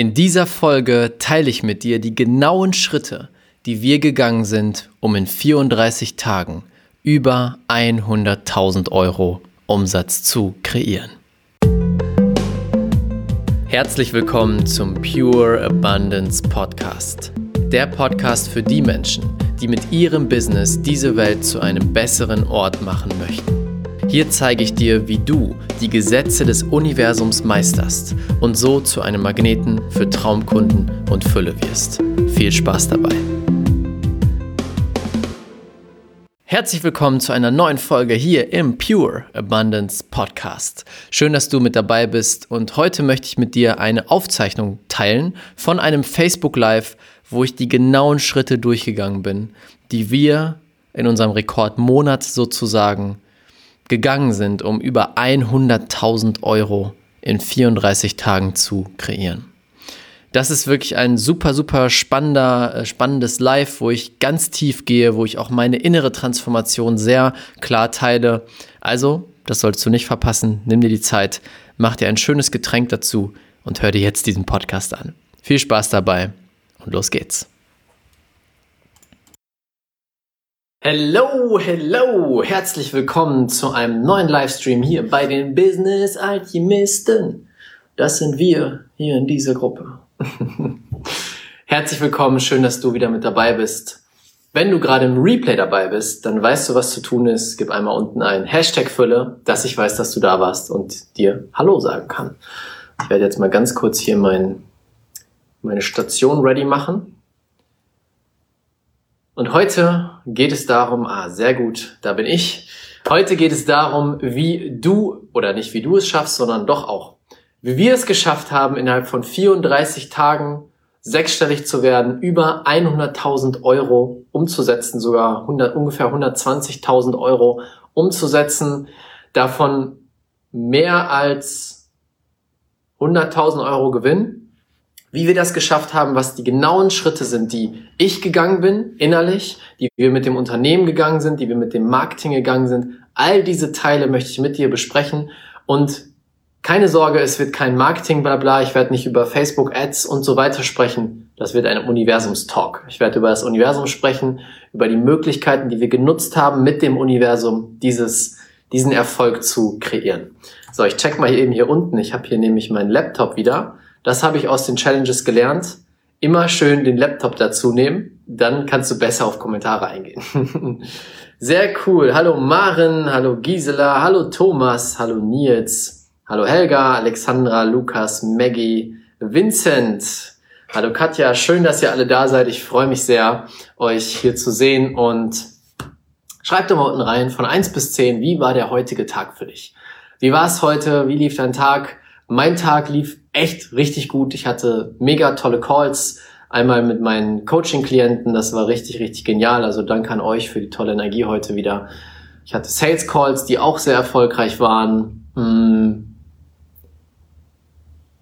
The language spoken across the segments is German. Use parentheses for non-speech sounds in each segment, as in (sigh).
In dieser Folge teile ich mit dir die genauen Schritte, die wir gegangen sind, um in 34 Tagen über 100.000 Euro Umsatz zu kreieren. Herzlich willkommen zum Pure Abundance Podcast. Der Podcast für die Menschen, die mit ihrem Business diese Welt zu einem besseren Ort machen möchten. Hier zeige ich dir, wie du die Gesetze des Universums meisterst und so zu einem Magneten für Traumkunden und Fülle wirst. Viel Spaß dabei! Herzlich willkommen zu einer neuen Folge hier im Pure Abundance Podcast. Schön, dass du mit dabei bist und heute möchte ich mit dir eine Aufzeichnung teilen von einem Facebook Live, wo ich die genauen Schritte durchgegangen bin, die wir in unserem Rekordmonat sozusagen gegangen sind, um über 100.000 Euro in 34 Tagen zu kreieren. Das ist wirklich ein super, super spannender, äh, spannendes Live, wo ich ganz tief gehe, wo ich auch meine innere Transformation sehr klar teile. Also, das sollst du nicht verpassen. Nimm dir die Zeit, mach dir ein schönes Getränk dazu und hör dir jetzt diesen Podcast an. Viel Spaß dabei und los geht's. Hello, hello, herzlich willkommen zu einem neuen Livestream hier bei den Business Alchemisten. Das sind wir hier in dieser Gruppe. (laughs) herzlich willkommen, schön, dass du wieder mit dabei bist. Wenn du gerade im Replay dabei bist, dann weißt du, was zu tun ist. Gib einmal unten ein Hashtag Fülle, dass ich weiß, dass du da warst und dir Hallo sagen kann. Ich werde jetzt mal ganz kurz hier mein, meine Station ready machen. Und heute geht es darum, ah, sehr gut, da bin ich. Heute geht es darum, wie du, oder nicht wie du es schaffst, sondern doch auch, wie wir es geschafft haben, innerhalb von 34 Tagen sechsstellig zu werden, über 100.000 Euro umzusetzen, sogar 100, ungefähr 120.000 Euro umzusetzen, davon mehr als 100.000 Euro Gewinn wie wir das geschafft haben, was die genauen Schritte sind, die ich gegangen bin, innerlich, die wir mit dem Unternehmen gegangen sind, die wir mit dem Marketing gegangen sind. All diese Teile möchte ich mit dir besprechen und keine Sorge, es wird kein Marketing blabla, ich werde nicht über Facebook Ads und so weiter sprechen. Das wird ein Universumstalk. Ich werde über das Universum sprechen, über die Möglichkeiten, die wir genutzt haben, mit dem Universum dieses, diesen Erfolg zu kreieren. So, ich check mal eben hier unten. Ich habe hier nämlich meinen Laptop wieder das habe ich aus den Challenges gelernt. Immer schön den Laptop dazu nehmen, dann kannst du besser auf Kommentare eingehen. (laughs) Sehr cool. Hallo Maren, hallo Gisela, hallo Thomas, hallo Nils, hallo Helga, Alexandra, Lukas, Maggie, Vincent. Hallo Katja, schön, dass ihr alle da seid. Ich freue mich sehr, euch hier zu sehen und schreibt doch mal unten rein von eins bis zehn, wie war der heutige Tag für dich? Wie war es heute? Wie lief dein Tag? Mein Tag lief echt richtig gut. Ich hatte mega tolle Calls. Einmal mit meinen Coaching-Klienten. Das war richtig, richtig genial. Also danke an euch für die tolle Energie heute wieder. Ich hatte Sales Calls, die auch sehr erfolgreich waren. Mm.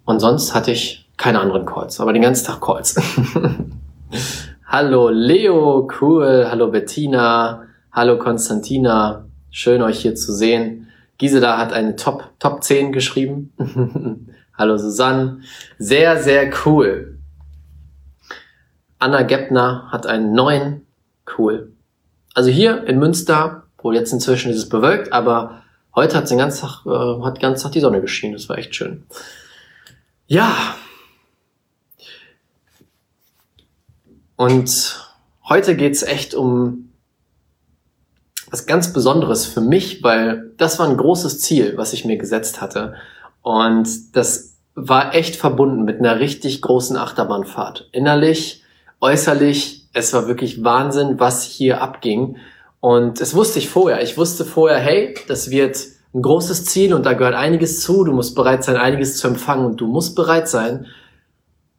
Und sonst hatte ich keine anderen Calls, aber den ganzen Tag Calls. (laughs) Hallo Leo, cool. Hallo Bettina. Hallo Konstantina. Schön euch hier zu sehen. Gisela hat eine Top, Top 10 geschrieben. (laughs) Hallo Susanne. Sehr, sehr cool. Anna Geppner hat einen neuen. Cool. Also hier in Münster, wo jetzt inzwischen ist es bewölkt, aber heute hat den ganzen Tag, äh, hat den ganzen Tag die Sonne geschienen. Das war echt schön. Ja. Und heute geht's echt um was ganz Besonderes für mich, weil das war ein großes Ziel, was ich mir gesetzt hatte. Und das war echt verbunden mit einer richtig großen Achterbahnfahrt. Innerlich, äußerlich, es war wirklich Wahnsinn, was hier abging. Und es wusste ich vorher. Ich wusste vorher, hey, das wird ein großes Ziel und da gehört einiges zu. Du musst bereit sein, einiges zu empfangen und du musst bereit sein,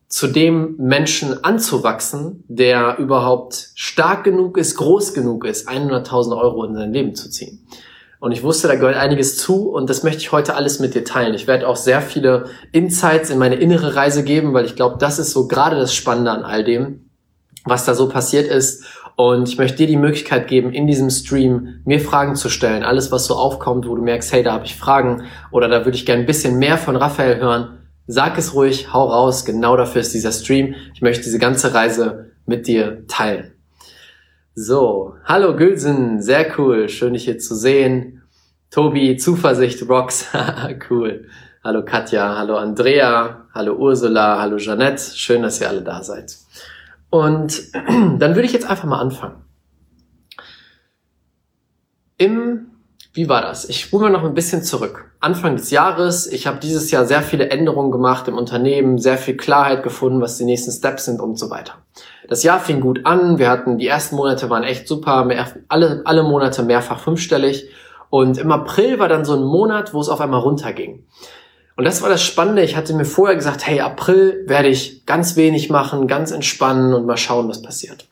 zu dem Menschen anzuwachsen, der überhaupt stark genug ist, groß genug ist, 100.000 Euro in sein Leben zu ziehen. Und ich wusste, da gehört einiges zu und das möchte ich heute alles mit dir teilen. Ich werde auch sehr viele Insights in meine innere Reise geben, weil ich glaube, das ist so gerade das Spannende an all dem, was da so passiert ist. Und ich möchte dir die Möglichkeit geben, in diesem Stream mir Fragen zu stellen. Alles, was so aufkommt, wo du merkst, hey, da habe ich Fragen oder da würde ich gerne ein bisschen mehr von Raphael hören, Sag es ruhig, hau raus, genau dafür ist dieser Stream. Ich möchte diese ganze Reise mit dir teilen. So, hallo Gülsen, sehr cool, schön dich hier zu sehen. Tobi, Zuversicht, Rocks, (laughs) cool. Hallo Katja, hallo Andrea, hallo Ursula, hallo Jeanette, schön, dass ihr alle da seid. Und (clears throat) dann würde ich jetzt einfach mal anfangen. Im wie war das? Ich spule mal noch ein bisschen zurück. Anfang des Jahres, ich habe dieses Jahr sehr viele Änderungen gemacht im Unternehmen, sehr viel Klarheit gefunden, was die nächsten Steps sind und so weiter. Das Jahr fing gut an, wir hatten, die ersten Monate waren echt super, mehr, alle, alle Monate mehrfach fünfstellig und im April war dann so ein Monat, wo es auf einmal runterging. Und das war das Spannende, ich hatte mir vorher gesagt, hey, April werde ich ganz wenig machen, ganz entspannen und mal schauen, was passiert.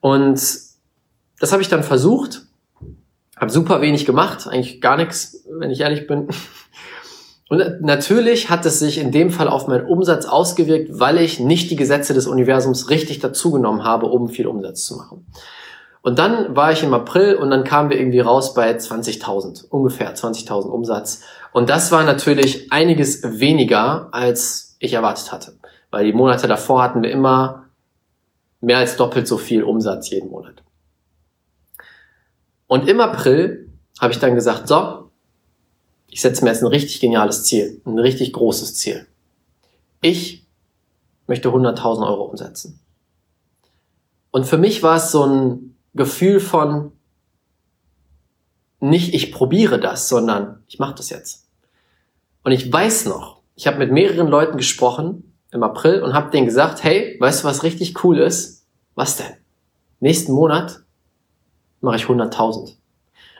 Und das habe ich dann versucht habe super wenig gemacht, eigentlich gar nichts, wenn ich ehrlich bin. Und natürlich hat es sich in dem Fall auf meinen Umsatz ausgewirkt, weil ich nicht die Gesetze des Universums richtig dazugenommen habe, um viel Umsatz zu machen. Und dann war ich im April und dann kamen wir irgendwie raus bei 20.000, ungefähr 20.000 Umsatz. Und das war natürlich einiges weniger, als ich erwartet hatte. Weil die Monate davor hatten wir immer mehr als doppelt so viel Umsatz jeden Monat. Und im April habe ich dann gesagt, so, ich setze mir jetzt ein richtig geniales Ziel, ein richtig großes Ziel. Ich möchte 100.000 Euro umsetzen. Und für mich war es so ein Gefühl von nicht ich probiere das, sondern ich mache das jetzt. Und ich weiß noch, ich habe mit mehreren Leuten gesprochen im April und habe denen gesagt, hey, weißt du, was richtig cool ist? Was denn? Nächsten Monat mache ich 100.000.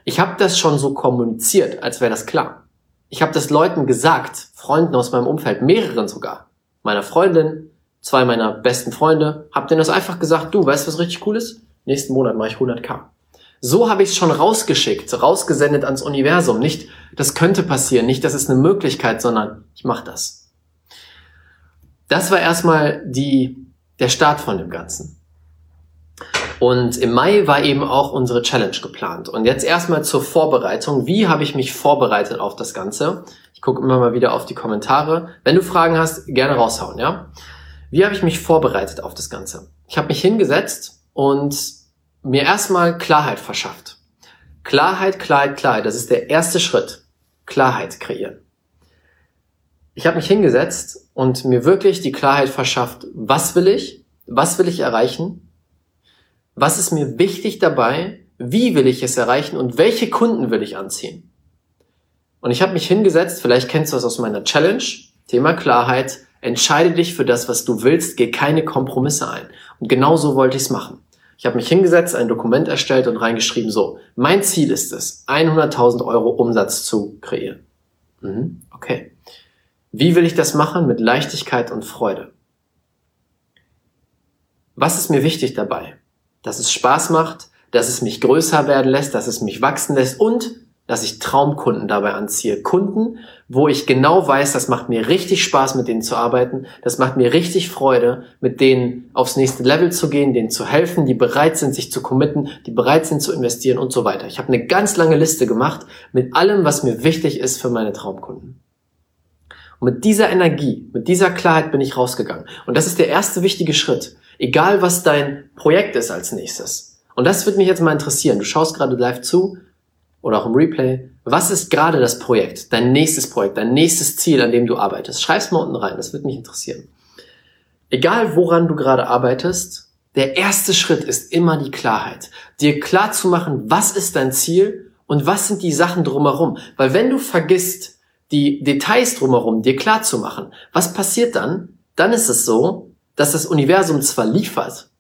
Ich habe das schon so kommuniziert, als wäre das klar. Ich habe das Leuten gesagt, Freunden aus meinem Umfeld, mehreren sogar, meiner Freundin, zwei meiner besten Freunde, hab denen das einfach gesagt, du, weißt was richtig cool ist? Nächsten Monat mache ich 100k. So habe ich es schon rausgeschickt, rausgesendet ans Universum. Nicht, das könnte passieren, nicht, das ist eine Möglichkeit, sondern ich mache das. Das war erstmal die, der Start von dem Ganzen. Und im Mai war eben auch unsere Challenge geplant. Und jetzt erstmal zur Vorbereitung. Wie habe ich mich vorbereitet auf das Ganze? Ich gucke immer mal wieder auf die Kommentare. Wenn du Fragen hast, gerne raushauen, ja? Wie habe ich mich vorbereitet auf das Ganze? Ich habe mich hingesetzt und mir erstmal Klarheit verschafft. Klarheit, Klarheit, Klarheit. Das ist der erste Schritt. Klarheit kreieren. Ich habe mich hingesetzt und mir wirklich die Klarheit verschafft, was will ich, was will ich erreichen was ist mir wichtig dabei, wie will ich es erreichen und welche Kunden will ich anziehen. Und ich habe mich hingesetzt, vielleicht kennst du das aus meiner Challenge, Thema Klarheit, entscheide dich für das, was du willst, geh keine Kompromisse ein. Und genau so wollte ich es machen. Ich habe mich hingesetzt, ein Dokument erstellt und reingeschrieben, so, mein Ziel ist es, 100.000 Euro Umsatz zu kreieren. Mhm, okay. Wie will ich das machen? Mit Leichtigkeit und Freude. Was ist mir wichtig dabei? Dass es Spaß macht, dass es mich größer werden lässt, dass es mich wachsen lässt und dass ich Traumkunden dabei anziehe. Kunden, wo ich genau weiß, das macht mir richtig Spaß, mit denen zu arbeiten. Das macht mir richtig Freude, mit denen aufs nächste Level zu gehen, denen zu helfen, die bereit sind, sich zu committen, die bereit sind zu investieren und so weiter. Ich habe eine ganz lange Liste gemacht mit allem, was mir wichtig ist für meine Traumkunden. Und mit dieser Energie, mit dieser Klarheit bin ich rausgegangen. Und das ist der erste wichtige Schritt. Egal, was dein Projekt ist als nächstes. Und das würde mich jetzt mal interessieren. Du schaust gerade live zu oder auch im Replay. Was ist gerade das Projekt, dein nächstes Projekt, dein nächstes Ziel, an dem du arbeitest? Schreib's mal unten rein, das würde mich interessieren. Egal, woran du gerade arbeitest, der erste Schritt ist immer die Klarheit. Dir klar zu machen, was ist dein Ziel und was sind die Sachen drumherum. Weil wenn du vergisst, die Details drumherum dir klar zu machen, was passiert dann? Dann ist es so, dass das Universum zwar liefert,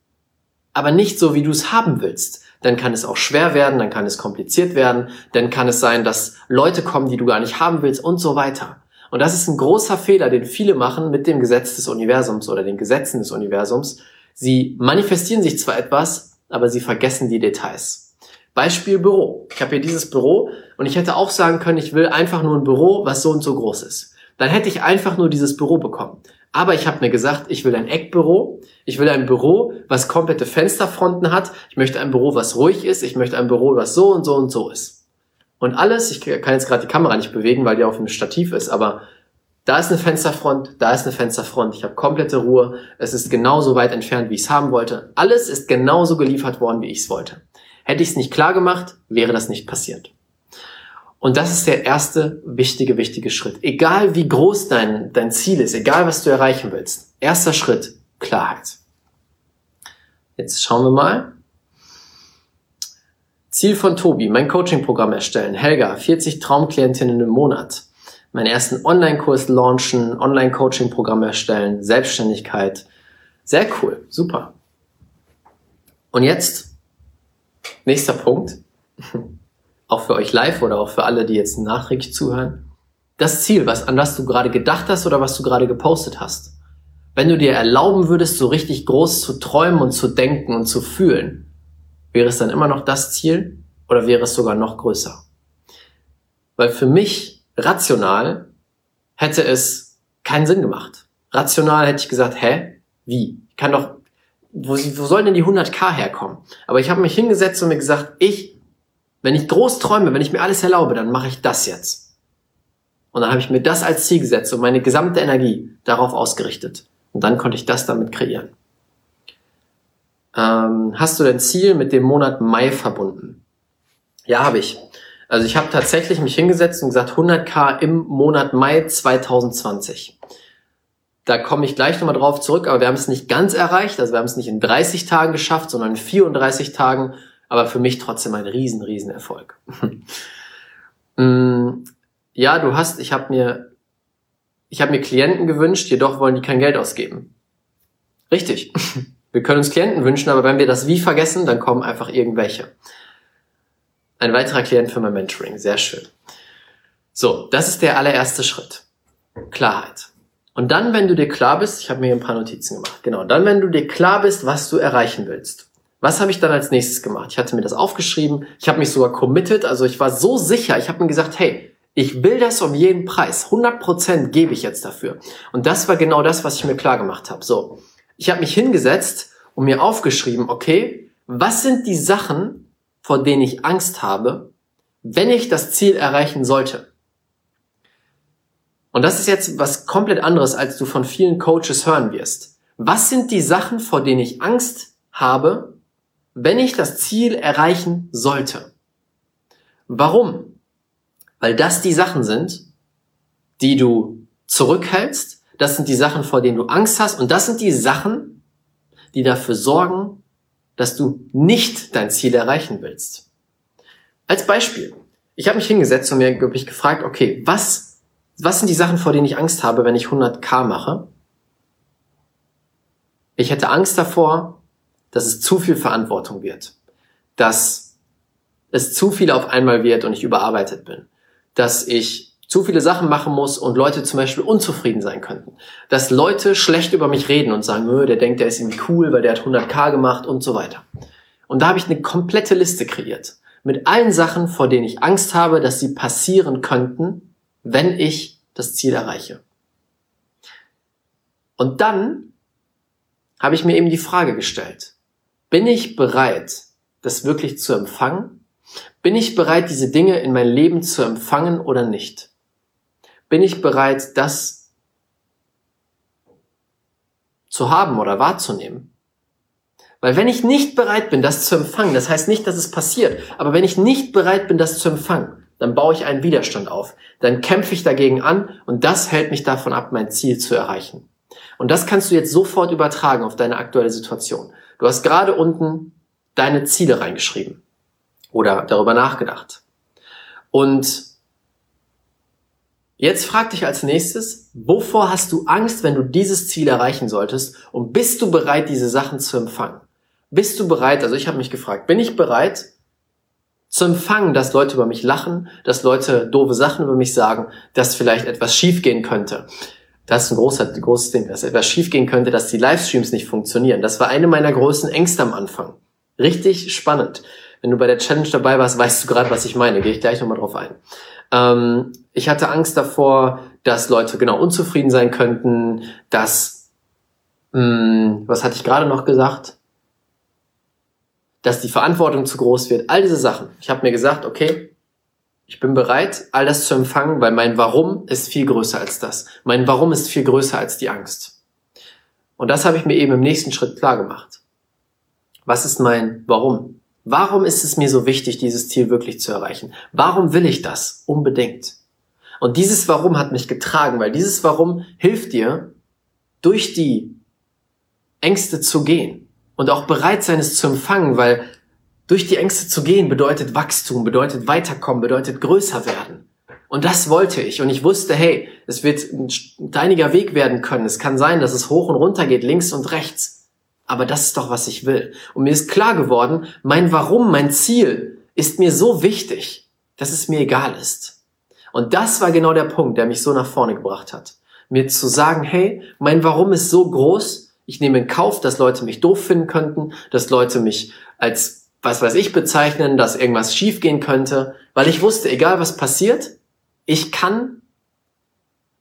aber nicht so, wie du es haben willst. Dann kann es auch schwer werden, dann kann es kompliziert werden, dann kann es sein, dass Leute kommen, die du gar nicht haben willst und so weiter. Und das ist ein großer Fehler, den viele machen mit dem Gesetz des Universums oder den Gesetzen des Universums. Sie manifestieren sich zwar etwas, aber sie vergessen die Details. Beispiel Büro. Ich habe hier dieses Büro und ich hätte auch sagen können, ich will einfach nur ein Büro, was so und so groß ist. Dann hätte ich einfach nur dieses Büro bekommen. Aber ich habe mir gesagt, ich will ein Eckbüro. Ich will ein Büro, was komplette Fensterfronten hat. Ich möchte ein Büro, was ruhig ist. Ich möchte ein Büro, was so und so und so ist. Und alles, ich kann jetzt gerade die Kamera nicht bewegen, weil die auf dem Stativ ist, aber da ist eine Fensterfront, da ist eine Fensterfront, ich habe komplette Ruhe, es ist genauso weit entfernt, wie ich es haben wollte. Alles ist genauso geliefert worden, wie ich es wollte. Hätte ich es nicht klar gemacht, wäre das nicht passiert. Und das ist der erste wichtige, wichtige Schritt. Egal wie groß dein, dein Ziel ist, egal was du erreichen willst. Erster Schritt, Klarheit. Jetzt schauen wir mal. Ziel von Tobi, mein Coaching-Programm erstellen. Helga, 40 Traumklientinnen im Monat. Meinen ersten Online-Kurs launchen, Online-Coaching-Programm erstellen, Selbstständigkeit. Sehr cool, super. Und jetzt, nächster Punkt, (laughs) auch für euch live oder auch für alle, die jetzt nachträglich zuhören. Das Ziel, was, an was du gerade gedacht hast oder was du gerade gepostet hast. Wenn du dir erlauben würdest, so richtig groß zu träumen und zu denken und zu fühlen, Wäre es dann immer noch das Ziel oder wäre es sogar noch größer? Weil für mich rational hätte es keinen Sinn gemacht. Rational hätte ich gesagt, hä? Wie? Ich kann doch, wo, wo sollen denn die 100k herkommen? Aber ich habe mich hingesetzt und mir gesagt, ich, wenn ich groß träume, wenn ich mir alles erlaube, dann mache ich das jetzt. Und dann habe ich mir das als Ziel gesetzt und meine gesamte Energie darauf ausgerichtet. Und dann konnte ich das damit kreieren ähm, hast du dein Ziel mit dem Monat Mai verbunden? Ja, habe ich. Also ich habe tatsächlich mich hingesetzt und gesagt 100k im Monat Mai 2020. Da komme ich gleich nochmal drauf zurück, aber wir haben es nicht ganz erreicht. Also wir haben es nicht in 30 Tagen geschafft, sondern in 34 Tagen. Aber für mich trotzdem ein riesen, riesen Erfolg. (laughs) Mm, ja, du hast, ich habe mir, ich habe mir Klienten gewünscht, jedoch wollen die kein Geld ausgeben. Richtig. (laughs) Wir können uns Klienten wünschen, aber wenn wir das Wie vergessen, dann kommen einfach irgendwelche. Ein weiterer Klient für mein Mentoring. Sehr schön. So, das ist der allererste Schritt. Klarheit. Und dann, wenn du dir klar bist, ich habe mir hier ein paar Notizen gemacht, genau, dann, wenn du dir klar bist, was du erreichen willst. Was habe ich dann als nächstes gemacht? Ich hatte mir das aufgeschrieben, ich habe mich sogar committed, also ich war so sicher, ich habe mir gesagt, hey, ich will das um jeden Preis, 100% gebe ich jetzt dafür. Und das war genau das, was ich mir klar gemacht habe. So, ich habe mich hingesetzt und mir aufgeschrieben, okay, was sind die Sachen, vor denen ich Angst habe, wenn ich das Ziel erreichen sollte? Und das ist jetzt was komplett anderes, als du von vielen Coaches hören wirst. Was sind die Sachen, vor denen ich Angst habe, wenn ich das Ziel erreichen sollte? Warum? Weil das die Sachen sind, die du zurückhältst, das sind die Sachen, vor denen du Angst hast und das sind die Sachen, die dafür sorgen, dass du nicht dein Ziel erreichen willst. Als Beispiel. Ich habe mich hingesetzt und mir mich gefragt, okay, was, was sind die Sachen, vor denen ich Angst habe, wenn ich 100k mache? Ich hätte Angst davor, dass es zu viel Verantwortung wird, dass es zu viel auf einmal wird und ich überarbeitet bin, dass ich zu viele Sachen machen muss und Leute zum Beispiel unzufrieden sein könnten. Dass Leute schlecht über mich reden und sagen, der denkt, der ist irgendwie cool, weil der hat 100k gemacht und so weiter. Und da habe ich eine komplette Liste kreiert. Mit allen Sachen, vor denen ich Angst habe, dass sie passieren könnten, wenn ich das Ziel erreiche. Und dann habe ich mir eben die Frage gestellt, bin ich bereit, das wirklich zu empfangen? Bin ich bereit, diese Dinge in mein Leben zu empfangen oder nicht? bin ich bereit, das zu haben oder wahrzunehmen? Weil wenn ich nicht bereit bin, das zu empfangen, das heißt nicht, dass es passiert, aber wenn ich nicht bereit bin, das zu empfangen, dann baue ich einen Widerstand auf, dann kämpfe ich dagegen an und das hält mich davon ab, mein Ziel zu erreichen. Und das kannst du jetzt sofort übertragen auf deine aktuelle Situation. Du hast gerade unten deine Ziele reingeschrieben oder darüber nachgedacht. Und Jetzt frag dich als nächstes, wovor hast du Angst, wenn du dieses Ziel erreichen solltest? Und bist du bereit, diese Sachen zu empfangen? Bist du bereit, also ich habe mich gefragt, bin ich bereit zu empfangen, dass Leute über mich lachen, dass Leute doofe Sachen über mich sagen, dass vielleicht etwas schiefgehen könnte? Das ist ein großer, großes Ding, dass etwas schiefgehen könnte, dass die Livestreams nicht funktionieren. Das war eine meiner großen Ängste am Anfang. Richtig spannend. Wenn du bei der Challenge dabei warst, weißt du gerade, was ich meine. Gehe ich gleich nochmal drauf ein. Ähm, ich hatte Angst davor, dass Leute genau unzufrieden sein könnten, dass, mh, hm, was hatte ich gerade noch gesagt? Dass die Verantwortung zu groß wird. All diese Sachen. Ich habe mir gesagt, okay, Ich bin bereit, all das zu empfangen, weil mein Warum ist viel größer als das. Mein Warum ist viel größer als die Angst. Und das habe ich mir eben im nächsten Schritt klar gemacht. Was ist mein Warum? Warum ist es mir so wichtig, dieses Ziel wirklich zu erreichen? Warum will ich das? Unbedingt. Und dieses Warum hat mich getragen, weil dieses Warum hilft dir, durch die Ängste zu gehen und auch bereit sein, es zu empfangen, weil durch die Ängste zu gehen bedeutet Wachstum, bedeutet weiterkommen, bedeutet größer werden. Und das wollte ich. Und ich wusste, hey, es wird ein steiniger Weg werden können. Es kann sein, dass es hoch und runter geht, links und rechts. Aber das ist doch, was ich will. Und mir ist klar geworden, mein Warum, mein Ziel ist mir so wichtig, dass es mir egal ist. Und das war genau der Punkt, der mich so nach vorne gebracht hat. Mir zu sagen, hey, mein Warum ist so groß, ich nehme in Kauf, dass Leute mich doof finden könnten, dass Leute mich als was weiß ich bezeichnen, dass irgendwas schiefgehen könnte, weil ich wusste, egal was passiert, ich kann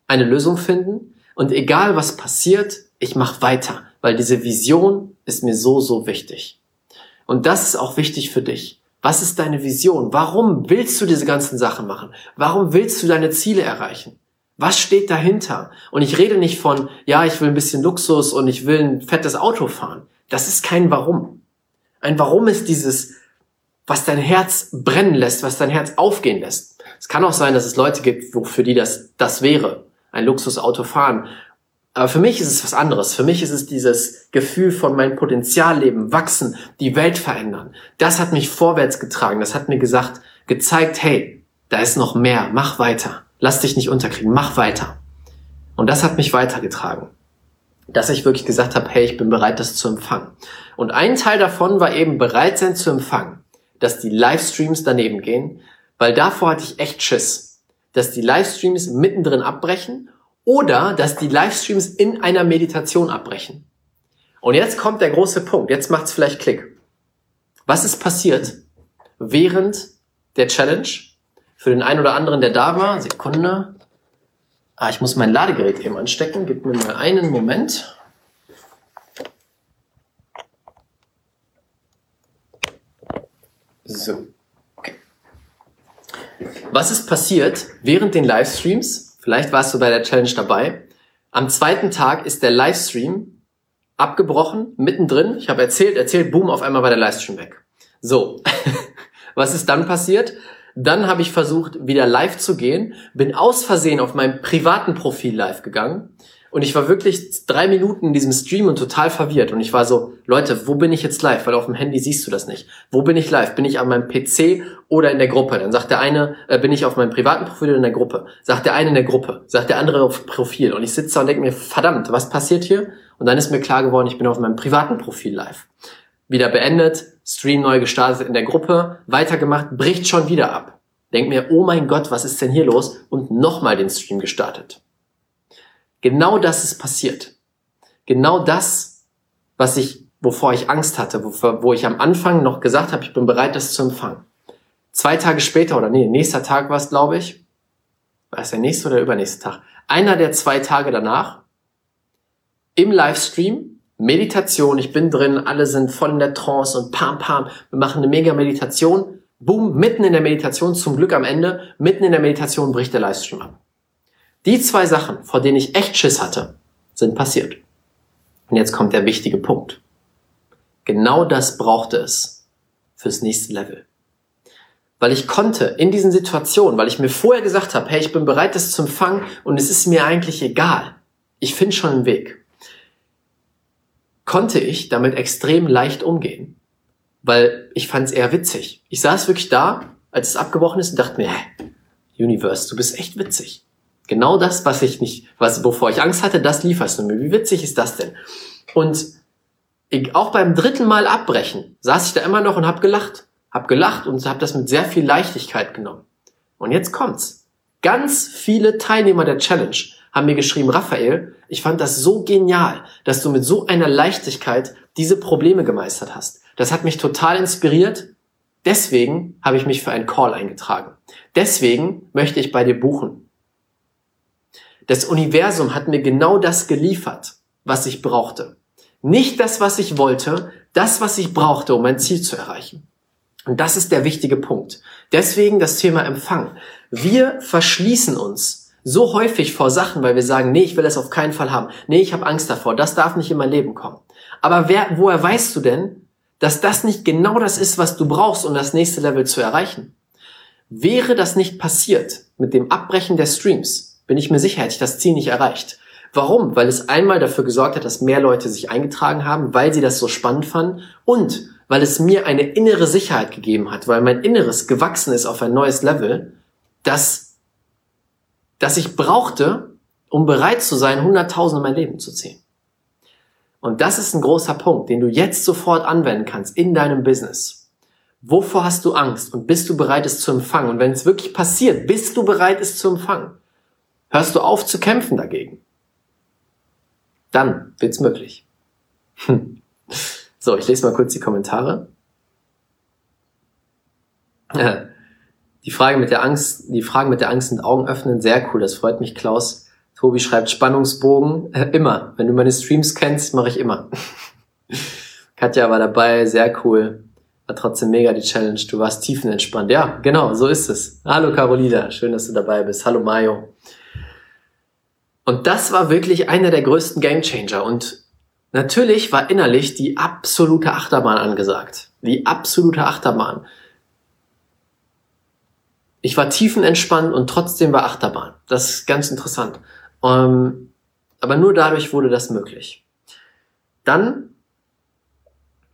eine Lösung finden und egal was passiert, ich mache weiter, weil diese Vision ist mir so, so wichtig. Und das ist auch wichtig für dich. Was ist deine Vision? Warum willst du diese ganzen Sachen machen? Warum willst du deine Ziele erreichen? Was steht dahinter? Und ich rede nicht von, ja, ich will ein bisschen Luxus und ich will ein fettes Auto fahren. Das ist kein Warum. Ein Warum ist dieses, was dein Herz brennen lässt, was dein Herz aufgehen lässt. Es kann auch sein, dass es Leute gibt, für die das, das wäre, ein Luxusauto fahren. Aber für mich ist es was anderes. Für mich ist es dieses Gefühl von mein Potenzialleben, wachsen, die Welt verändern. Das hat mich vorwärts getragen. Das hat mir gesagt, gezeigt, hey, da ist noch mehr. Mach weiter. Lass dich nicht unterkriegen. Mach weiter. Und das hat mich weitergetragen dass ich wirklich gesagt habe, hey, ich bin bereit, das zu empfangen. Und ein Teil davon war eben bereit sein zu empfangen, dass die Livestreams daneben gehen, weil davor hatte ich echt Schiss, dass die Livestreams mittendrin abbrechen oder dass die Livestreams in einer Meditation abbrechen. Und jetzt kommt der große Punkt, jetzt macht's vielleicht Klick. Was ist passiert während der Challenge? Für den einen oder anderen, der da war, Sekunde, Ah, ich muss mein Ladegerät eben anstecken. Gib mir mal einen Moment. So. Okay. Was ist passiert während den Livestreams? Vielleicht warst du bei der Challenge dabei. Am zweiten Tag ist der Livestream abgebrochen, mittendrin. Ich habe erzählt, erzählt, boom, auf einmal war der Livestream weg. So. (laughs) Was ist dann passiert? Dann habe ich versucht, wieder live zu gehen, bin aus Versehen auf meinem privaten Profil live gegangen und ich war wirklich drei Minuten in diesem Stream und total verwirrt. Und ich war so, Leute, wo bin ich jetzt live? Weil auf dem Handy siehst du das nicht. Wo bin ich live? Bin ich an meinem PC oder in der Gruppe? Dann sagt der eine, äh, bin ich auf meinem privaten Profil oder in der Gruppe? Sagt der eine in der Gruppe, sagt der andere auf Profil. Und ich sitze da und denke mir, verdammt, was passiert hier? Und dann ist mir klar geworden, ich bin auf meinem privaten Profil live wieder beendet, Stream neu gestartet in der Gruppe, weitergemacht, bricht schon wieder ab. Denk mir, oh mein Gott, was ist denn hier los? Und nochmal den Stream gestartet. Genau das ist passiert. Genau das, was ich, wovor ich Angst hatte, wo, wo ich am Anfang noch gesagt habe, ich bin bereit, das zu empfangen. Zwei Tage später, oder nee, nächster Tag war es, glaube ich. War es der nächste oder der übernächste Tag? Einer der zwei Tage danach, im Livestream, Meditation, ich bin drin, alle sind voll in der Trance und pam, pam, wir machen eine mega Meditation. Boom, mitten in der Meditation, zum Glück am Ende, mitten in der Meditation bricht der Livestream ab. Die zwei Sachen, vor denen ich echt Schiss hatte, sind passiert. Und jetzt kommt der wichtige Punkt. Genau das brauchte es fürs nächste Level. Weil ich konnte in diesen Situationen, weil ich mir vorher gesagt habe, hey, ich bin bereit, das zu empfangen und es ist mir eigentlich egal. Ich finde schon einen Weg konnte ich damit extrem leicht umgehen, weil ich fand es eher witzig. Ich saß wirklich da, als es abgebrochen ist und dachte mir, hä, Universe, du bist echt witzig. Genau das, was ich nicht, was, wovor ich Angst hatte, das lieferst du mir. Wie witzig ist das denn? Und ich, auch beim dritten Mal abbrechen saß ich da immer noch und hab gelacht. Hab gelacht und hab das mit sehr viel Leichtigkeit genommen. Und jetzt kommt's. Ganz viele Teilnehmer der Challenge haben mir geschrieben, Raphael, ich fand das so genial, dass du mit so einer Leichtigkeit diese Probleme gemeistert hast. Das hat mich total inspiriert. Deswegen habe ich mich für einen Call eingetragen. Deswegen möchte ich bei dir buchen. Das Universum hat mir genau das geliefert, was ich brauchte. Nicht das, was ich wollte, das, was ich brauchte, um mein Ziel zu erreichen. Und das ist der wichtige Punkt. Deswegen das Thema Empfang. Wir verschließen uns so häufig vor Sachen, weil wir sagen, nee, ich will das auf keinen Fall haben. Nee, ich habe Angst davor. Das darf nicht in mein Leben kommen. Aber wer, woher weißt du denn, dass das nicht genau das ist, was du brauchst, um das nächste Level zu erreichen? Wäre das nicht passiert mit dem Abbrechen der Streams, bin ich mir sicher, hätte ich das Ziel nicht erreicht. Warum? Weil es einmal dafür gesorgt hat, dass mehr Leute sich eingetragen haben, weil sie das so spannend fanden und weil es mir eine innere Sicherheit gegeben hat, weil mein Inneres gewachsen ist auf ein neues Level, das, das ich brauchte, um bereit zu sein, Hunderttausende in mein Leben zu ziehen. Und das ist ein großer Punkt, den du jetzt sofort anwenden kannst in deinem Business. Wovor hast du Angst und bist du bereit, es zu empfangen? Und wenn es wirklich passiert, bist du bereit, es zu empfangen? Hörst du auf zu kämpfen dagegen? Dann wird's möglich. Hm. So, ich lese mal kurz die Kommentare. Die Frage mit der Angst, die Fragen mit der Angst und Augen öffnen, sehr cool, das freut mich, Klaus. Tobi schreibt Spannungsbogen, äh, immer. Wenn du meine Streams kennst, mache ich immer. (laughs) Katja war dabei, sehr cool. War trotzdem mega die Challenge. Du warst tiefenentspannt. Ja, genau, so ist es. Hallo Carolina, schön, dass du dabei bist. Hallo Mayo. Und das war wirklich einer der größten Gamechanger. Und natürlich war innerlich die absolute Achterbahn angesagt. Die absolute Achterbahn. Ich war tiefenentspannt und trotzdem war Achterbahn. Das ist ganz interessant. Ähm, aber nur dadurch wurde das möglich. Dann,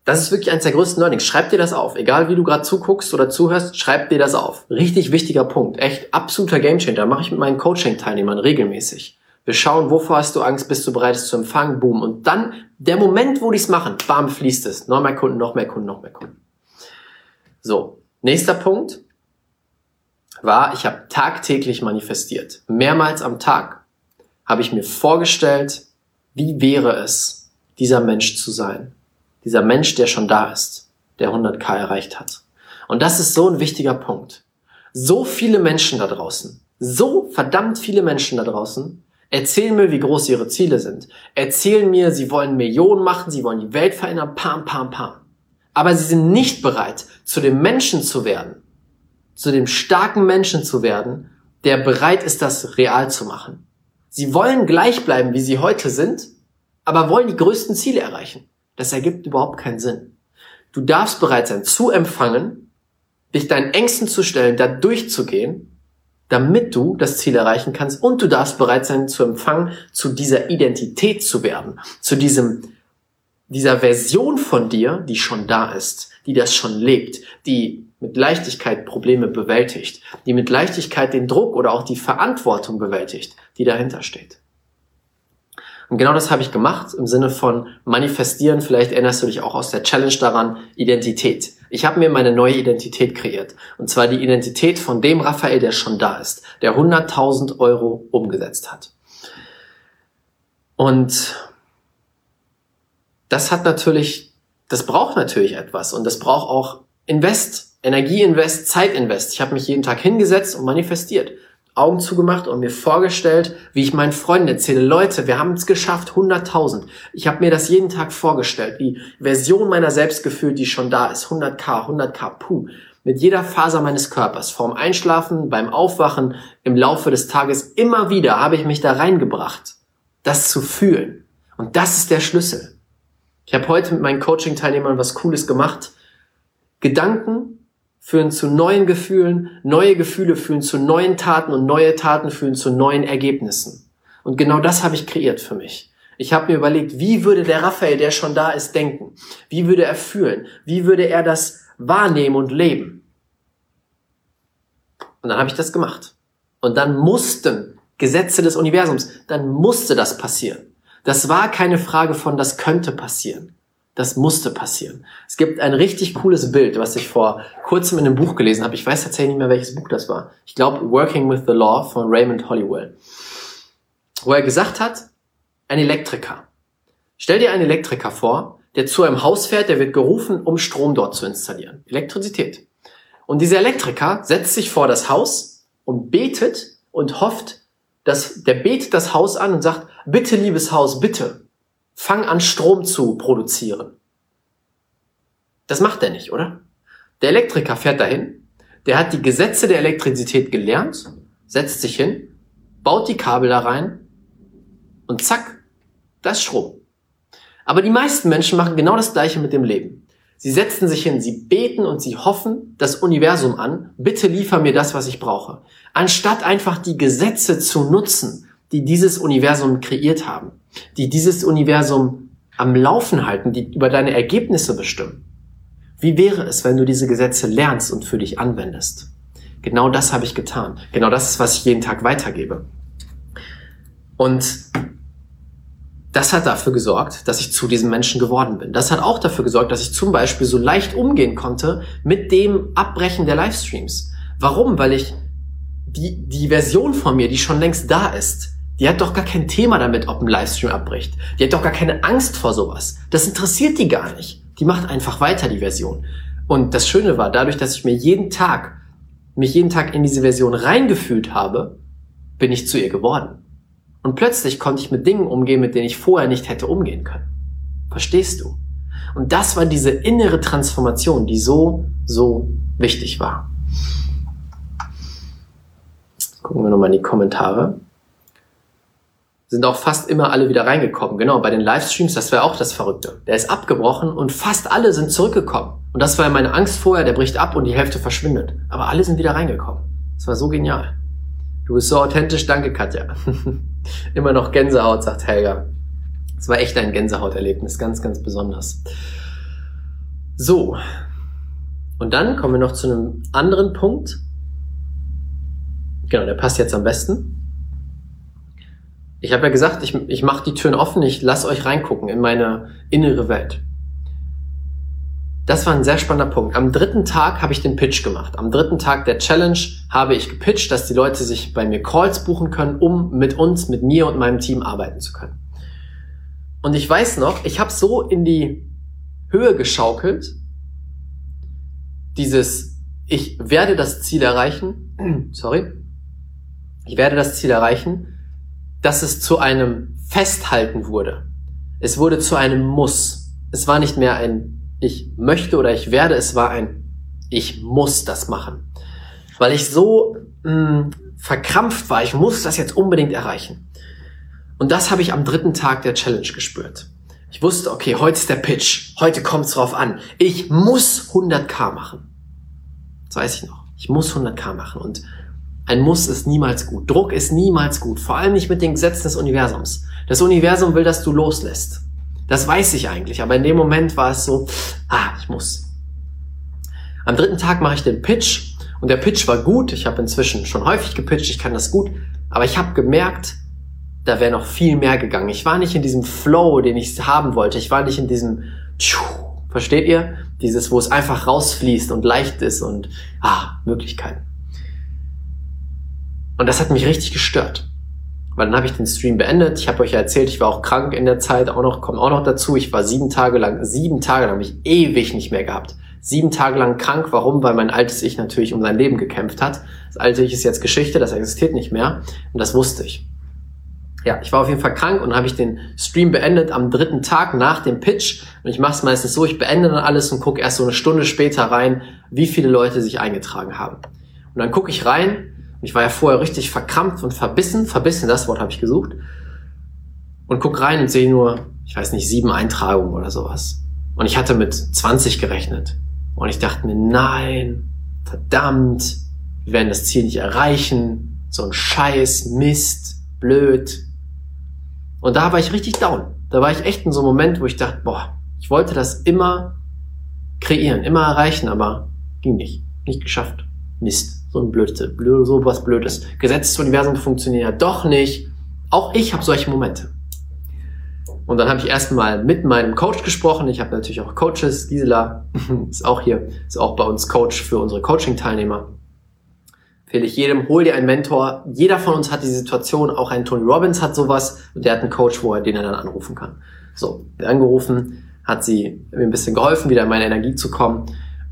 das ist wirklich eines der größten Learnings. Schreib dir das auf. Egal wie du gerade zuguckst oder zuhörst, schreib dir das auf. Richtig wichtiger Punkt. Echt absoluter Gamechanger. Mache ich mit meinen Coaching-Teilnehmern regelmäßig. Wir schauen, wovor hast du Angst, bist du bereit, es zu empfangen, boom. Und dann, der Moment, wo die es machen, bam, fließt es. Noch mehr Kunden, noch mehr Kunden, noch mehr Kunden. So, nächster Punkt war, ich habe tagtäglich manifestiert. Mehrmals am Tag habe ich mir vorgestellt, wie wäre es, dieser Mensch zu sein. Dieser Mensch, der schon da ist, der 100k erreicht hat. Und das ist so ein wichtiger Punkt. So viele Menschen da draußen, so verdammt viele Menschen da draußen Erzählen mir, wie groß ihre Ziele sind. Erzählen mir, sie wollen Millionen machen, sie wollen die Welt verändern, pam, pam, pam. Aber sie sind nicht bereit, zu dem Menschen zu werden, zu dem starken Menschen zu werden, der bereit ist, das real zu machen. Sie wollen gleich bleiben, wie sie heute sind, aber wollen die größten Ziele erreichen. Das ergibt überhaupt keinen Sinn. Du darfst bereit sein, zu empfangen, dich deinen Ängsten zu stellen, da durchzugehen damit du das Ziel erreichen kannst und du darfst bereit sein zu empfangen, zu dieser Identität zu werden, zu diesem, dieser Version von dir, die schon da ist, die das schon lebt, die mit Leichtigkeit Probleme bewältigt, die mit Leichtigkeit den Druck oder auch die Verantwortung bewältigt, die dahinter steht. Und genau das habe ich gemacht im Sinne von manifestieren. Vielleicht erinnerst du dich auch aus der Challenge daran, Identität. Ich habe mir meine neue Identität kreiert. Und zwar die Identität von dem Raphael, der schon da ist, der 100.000 Euro umgesetzt hat. Und das hat natürlich, das braucht natürlich etwas und das braucht auch Invest, Energieinvest, Zeitinvest. Ich habe mich jeden Tag hingesetzt und manifestiert. Augen zugemacht und mir vorgestellt, wie ich meinen Freunden erzähle, Leute, wir haben es geschafft, 100.000. Ich habe mir das jeden Tag vorgestellt, die Version meiner selbst gefühlt, die schon da ist, 100k, 100k, puh. Mit jeder Faser meines Körpers, vorm Einschlafen, beim Aufwachen, im Laufe des Tages, immer wieder habe ich mich da reingebracht, das zu fühlen. Und das ist der Schlüssel. Ich habe heute mit meinen Coaching-Teilnehmern was Cooles gemacht. Gedanken führen zu neuen Gefühlen, neue Gefühle führen zu neuen Taten und neue Taten führen zu neuen Ergebnissen. Und genau das habe ich kreiert für mich. Ich habe mir überlegt, wie würde der Raphael, der schon da ist, denken? Wie würde er fühlen? Wie würde er das wahrnehmen und leben? Und dann habe ich das gemacht. Und dann mussten Gesetze des Universums, dann musste das passieren. Das war keine Frage von, das könnte passieren. Das musste passieren. Es gibt ein richtig cooles Bild, was ich vor kurzem in einem Buch gelesen habe. Ich weiß tatsächlich nicht mehr, welches Buch das war. Ich glaube, Working with the Law von Raymond Hollywell. Wo er gesagt hat, ein Elektriker. Stell dir einen Elektriker vor, der zu einem Haus fährt, der wird gerufen, um Strom dort zu installieren. Elektrizität. Und dieser Elektriker setzt sich vor das Haus und betet und hofft, dass der betet das Haus an und sagt, bitte liebes Haus, bitte, fang an Strom zu produzieren. Das macht er nicht, oder? Der Elektriker fährt dahin, der hat die Gesetze der Elektrizität gelernt, setzt sich hin, baut die Kabel da rein und zack, da ist Strom. Aber die meisten Menschen machen genau das Gleiche mit dem Leben. Sie setzen sich hin, sie beten und sie hoffen das Universum an, bitte liefer mir das, was ich brauche. Anstatt einfach die Gesetze zu nutzen, die dieses Universum kreiert haben, die dieses Universum am Laufen halten, die über deine Ergebnisse bestimmen. Wie wäre es, wenn du diese Gesetze lernst und für dich anwendest? Genau das habe ich getan. Genau das ist, was ich jeden Tag weitergebe. Und das hat dafür gesorgt, dass ich zu diesem Menschen geworden bin. Das hat auch dafür gesorgt, dass ich zum Beispiel so leicht umgehen konnte mit dem Abbrechen der Livestreams. Warum? Weil ich die, die Version von mir, die schon längst da ist, die hat doch gar kein Thema damit, ob ein Livestream abbricht. Die hat doch gar keine Angst vor sowas. Das interessiert die gar nicht. Die macht einfach weiter, die Version. Und das Schöne war, dadurch, dass ich mir jeden Tag, mich jeden Tag in diese Version reingefühlt habe, bin ich zu ihr geworden. Und plötzlich konnte ich mit Dingen umgehen, mit denen ich vorher nicht hätte umgehen können. Verstehst du? Und das war diese innere Transformation, die so, so wichtig war. Gucken wir nochmal in die Kommentare. Sind auch fast immer alle wieder reingekommen. Genau, bei den Livestreams, das wäre auch das Verrückte. Der ist abgebrochen und fast alle sind zurückgekommen. Und das war ja meine Angst vorher, der bricht ab und die Hälfte verschwindet. Aber alle sind wieder reingekommen. Das war so genial. Du bist so authentisch, danke Katja. (laughs) Immer noch Gänsehaut, sagt Helga. Es war echt ein Gänsehauterlebnis, ganz, ganz besonders. So. Und dann kommen wir noch zu einem anderen Punkt. Genau, der passt jetzt am besten. Ich habe ja gesagt, ich, ich mache die Türen offen, ich lasse euch reingucken in meine innere Welt. Das war ein sehr spannender Punkt. Am dritten Tag habe ich den Pitch gemacht. Am dritten Tag der Challenge habe ich gepitcht, dass die Leute sich bei mir Calls buchen können, um mit uns, mit mir und meinem Team arbeiten zu können. Und ich weiß noch, ich habe so in die Höhe geschaukelt, dieses, ich werde das Ziel erreichen, (clears throat) sorry, ich werde das Ziel erreichen, dass es zu einem Festhalten wurde. Es wurde zu einem Muss. Es war nicht mehr ein ich möchte oder ich werde, es war ein ich muss das machen. Weil ich so mh, hm, verkrampft war, ich muss das jetzt unbedingt erreichen. Und das habe ich am dritten Tag der Challenge gespürt. Ich wusste, okay, heute ist der Pitch, heute kommt es drauf an. Ich muss 100k machen. Das weiß ich noch. Ich muss 100k machen und ein Muss ist niemals gut. Druck ist niemals gut. Vor allem nicht mit den Gesetzen des Universums. Das Universum will, dass du loslässt. Das weiß ich eigentlich, aber in dem Moment war es so, ah, ich muss. Am dritten Tag mache ich den Pitch und der Pitch war gut. Ich habe inzwischen schon häufig gepitcht, ich kann das gut, aber ich habe gemerkt, da wäre noch viel mehr gegangen. Ich war nicht in diesem Flow, den ich haben wollte. Ich war nicht in diesem, versteht ihr? Dieses, wo es einfach rausfließt und leicht ist und ah, Möglichkeiten. Und das hat mich richtig gestört. Weil dann habe ich den Stream beendet. Ich habe euch ja erzählt, ich war auch krank in der Zeit, auch noch, kommt auch noch dazu. Ich war sieben Tage lang, sieben Tage lang habe ich ewig nicht mehr gehabt. Sieben Tage lang krank. Warum? Weil mein altes Ich natürlich um sein Leben gekämpft hat. Das alte Ich ist jetzt Geschichte, das existiert nicht mehr. Und das wusste ich. Ja, ich war auf jeden Fall krank und habe ich den Stream beendet am dritten Tag nach dem Pitch. Und ich mache es meistens so, ich beende dann alles und gucke erst so eine Stunde später rein, wie viele Leute sich eingetragen haben. Und dann gucke ich rein ich war ja vorher richtig verkrampft und verbissen, verbissen, das Wort habe ich gesucht. Und guck rein und sehe nur, ich weiß nicht, sieben Eintragungen oder sowas. Und ich hatte mit 20 gerechnet. Und ich dachte mir, nein, verdammt, wir werden das Ziel nicht erreichen. So ein Scheiß, Mist, blöd. Und da war ich richtig down. Da war ich echt in so einem Moment, wo ich dachte, boah, ich wollte das immer kreieren, immer erreichen, aber ging nicht. Nicht geschafft. Mist. So ein Blödsinn, so was Blödes. Gesetz des Universums funktioniert doch nicht. Auch ich habe solche Momente. Und dann habe ich erstmal mit meinem Coach gesprochen. Ich habe natürlich auch Coaches. Gisela (laughs) ist auch hier, ist auch bei uns Coach für unsere Coaching-Teilnehmer. Empfehle ich jedem, hol dir einen Mentor. Jeder von uns hat die Situation, auch ein Tony Robbins hat sowas und der hat einen Coach, wo er den er dann anrufen kann. So, angerufen, hat sie mir ein bisschen geholfen, wieder in meine Energie zu kommen.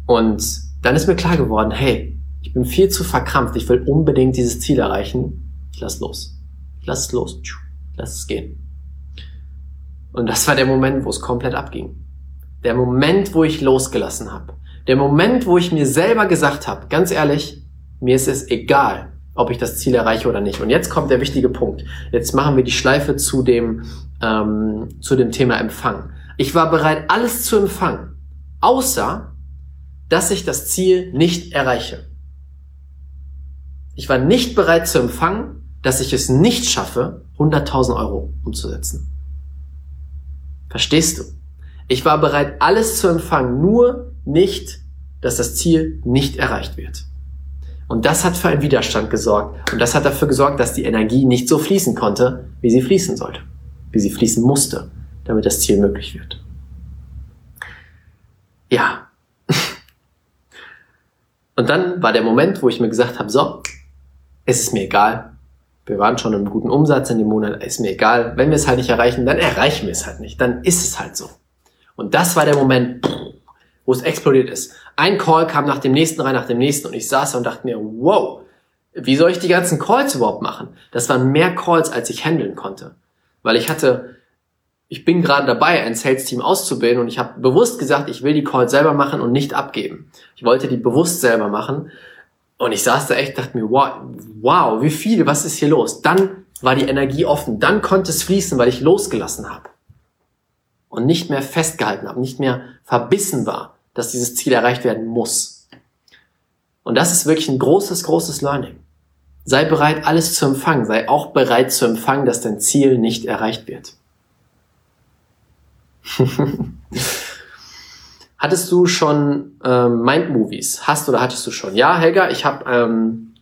Und dann ist mir klar geworden, hey, ich bin viel zu verkrampft, ich will unbedingt dieses Ziel erreichen. Ich lass los. Ich lass es los. Ich lass es gehen. Und das war der Moment, wo es komplett abging. Der Moment, wo ich losgelassen habe. Der Moment, wo ich mir selber gesagt habe, ganz ehrlich, mir ist es egal, ob ich das Ziel erreiche oder nicht. Und jetzt kommt der wichtige Punkt. Jetzt machen wir die Schleife zu dem, ähm, zu dem Thema Empfang. Ich war bereit, alles zu empfangen, außer dass ich das Ziel nicht erreiche. Ich war nicht bereit zu empfangen, dass ich es nicht schaffe, 100.000 Euro umzusetzen. Verstehst du? Ich war bereit, alles zu empfangen, nur nicht, dass das Ziel nicht erreicht wird. Und das hat für einen Widerstand gesorgt. Und das hat dafür gesorgt, dass die Energie nicht so fließen konnte, wie sie fließen sollte, wie sie fließen musste, damit das Ziel möglich wird. Ja. (laughs) Und dann war der Moment, wo ich mir gesagt habe, so, es ist mir egal. Wir waren schon im guten Umsatz in dem Monat, ist mir egal. Wenn wir es halt nicht erreichen, dann erreichen wir es halt nicht. Dann ist es halt so. Und das war der Moment, wo es explodiert ist. Ein Call kam nach dem nächsten rein, nach dem nächsten und ich saß und dachte mir, wow, wie soll ich die ganzen Calls überhaupt machen? Das waren mehr Calls, als ich handeln konnte. Weil ich hatte, ich bin gerade dabei, ein Sales-Team auszubilden und ich habe bewusst gesagt, ich will die Calls selber machen und nicht abgeben. Ich wollte die bewusst selber machen und ich saß da echt, dachte mir, wow, wow, wie viel, was ist hier los? Dann war die Energie offen, dann konnte es fließen, weil ich losgelassen habe und nicht mehr festgehalten habe, nicht mehr verbissen war, dass dieses Ziel erreicht werden muss. Und das ist wirklich ein großes, großes Learning. Sei bereit, alles zu empfangen. Sei auch bereit zu empfangen, dass dein Ziel nicht erreicht wird. (laughs) hattest du schon ähm, Mind-Movies? Hast oder hattest du schon? Ja, Helga, ich habe ähm,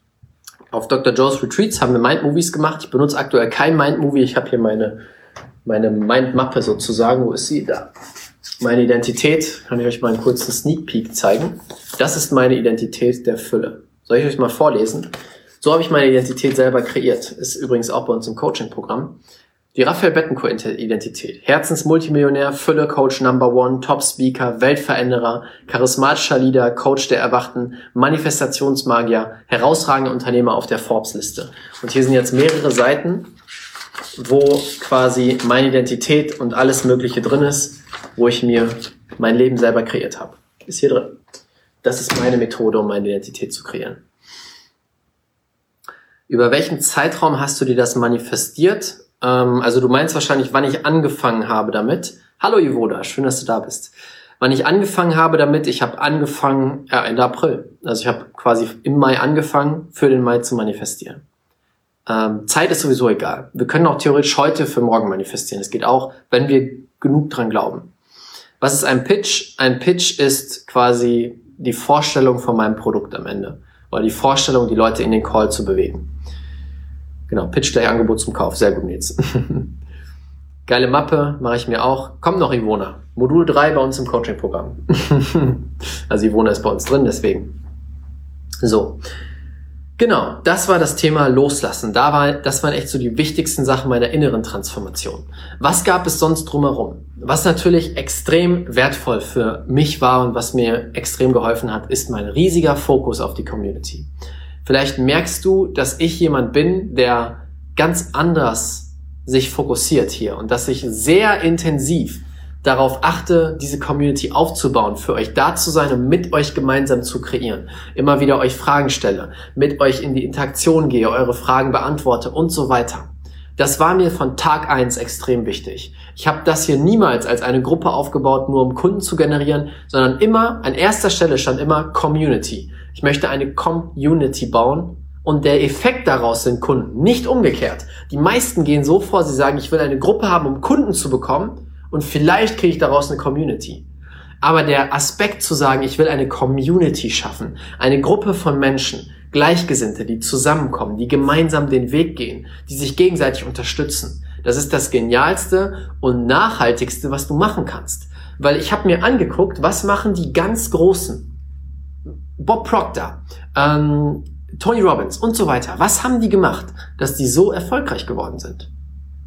auf Dr. Joe's Retreats haben wir Mind-Movies gemacht. Ich benutze aktuell kein Mind-Movie. Ich habe hier meine meine Mindmappe sozusagen. Wo ist sie? Da. Meine Identität, kann ich euch mal einen kurzen Sneak Peek zeigen. Das ist meine Identität der Fülle. Soll ich euch mal vorlesen? So habe ich meine Identität selber kreiert. Ist übrigens auch bei uns im Coaching-Programm. Die Raphael Bettencourt-Identität. Herzensmultimillionär, Fülle-Coach Number One, Top-Speaker, Weltveränderer, charismatischer Leader, Coach der Erwachten, Manifestationsmagier, herausragender Unternehmer auf der Forbes-Liste. Und hier sind jetzt mehrere Seiten wo quasi meine Identität und alles Mögliche drin ist, wo ich mir mein Leben selber kreiert habe. Ist hier drin. Das ist meine Methode, um meine Identität zu kreieren. Über welchen Zeitraum hast du dir das manifestiert? Ähm, also du meinst wahrscheinlich, wann ich angefangen habe damit. Hallo Ivoda, schön, dass du da bist. Wann ich angefangen habe damit, ich habe angefangen, ja, Ende April. Also ich habe quasi im Mai angefangen, für den Mai zu manifestieren. Ähm, Zeit ist sowieso egal. Wir können auch theoretisch heute für morgen manifestieren. Es geht auch, wenn wir genug dran glauben. Was ist ein Pitch? Ein Pitch ist quasi die Vorstellung von meinem Produkt am Ende. Oder die Vorstellung, die Leute in den Call zu bewegen. Genau, Pitch gleich Angebot zum Kauf. Sehr gut, Nils. (laughs) Geile Mappe mache ich mir auch. Kommt noch Ivona. Modul 3 bei uns im Coaching-Programm. (laughs) also Ivona ist bei uns drin, deswegen. So. Genau, das war das Thema Loslassen. Da war, das waren echt so die wichtigsten Sachen meiner inneren Transformation. Was gab es sonst drumherum? Was natürlich extrem wertvoll für mich war und was mir extrem geholfen hat, ist mein riesiger Fokus auf die Community. Vielleicht merkst du, dass ich jemand bin, der ganz anders sich fokussiert hier und dass ich sehr intensiv darauf achte, diese Community aufzubauen, für euch da zu sein und mit euch gemeinsam zu kreieren. Immer wieder euch Fragen stelle, mit euch in die Interaktion gehe, eure Fragen beantworte und so weiter. Das war mir von Tag eins extrem wichtig. Ich habe das hier niemals als eine Gruppe aufgebaut, nur um Kunden zu generieren, sondern immer, an erster Stelle stand immer Community. Ich möchte eine Community bauen und der Effekt daraus sind Kunden, nicht umgekehrt. Die meisten gehen so vor, sie sagen, ich will eine Gruppe haben, um Kunden zu bekommen und vielleicht kriege ich daraus eine Community. Aber der Aspekt zu sagen, ich will eine Community schaffen, eine Gruppe von Menschen, Gleichgesinnte, die zusammenkommen, die gemeinsam den Weg gehen, die sich gegenseitig unterstützen, das ist das Genialste und Nachhaltigste, was du machen kannst. Weil ich habe mir angeguckt, was machen die ganz Großen? Bob Proctor, ähm, Tony Robbins und so weiter. Was haben die gemacht, dass die so erfolgreich geworden sind?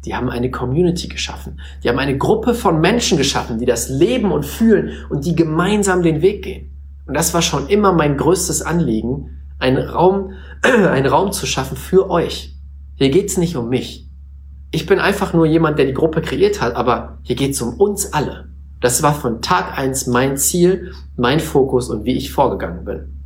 Die haben eine Community geschaffen. Die haben eine Gruppe von Menschen geschaffen, die das leben und fühlen und die gemeinsam den Weg gehen. Und das war schon immer mein größtes Anliegen, einen Raum, (clears throat) einen Raum zu schaffen für euch. Hier geht's nicht um mich. Ich bin einfach nur jemand, der die Gruppe kreiert hat, aber hier geht's um uns alle. Das war von Tag eins mein Ziel, mein Fokus und wie ich vorgegangen bin.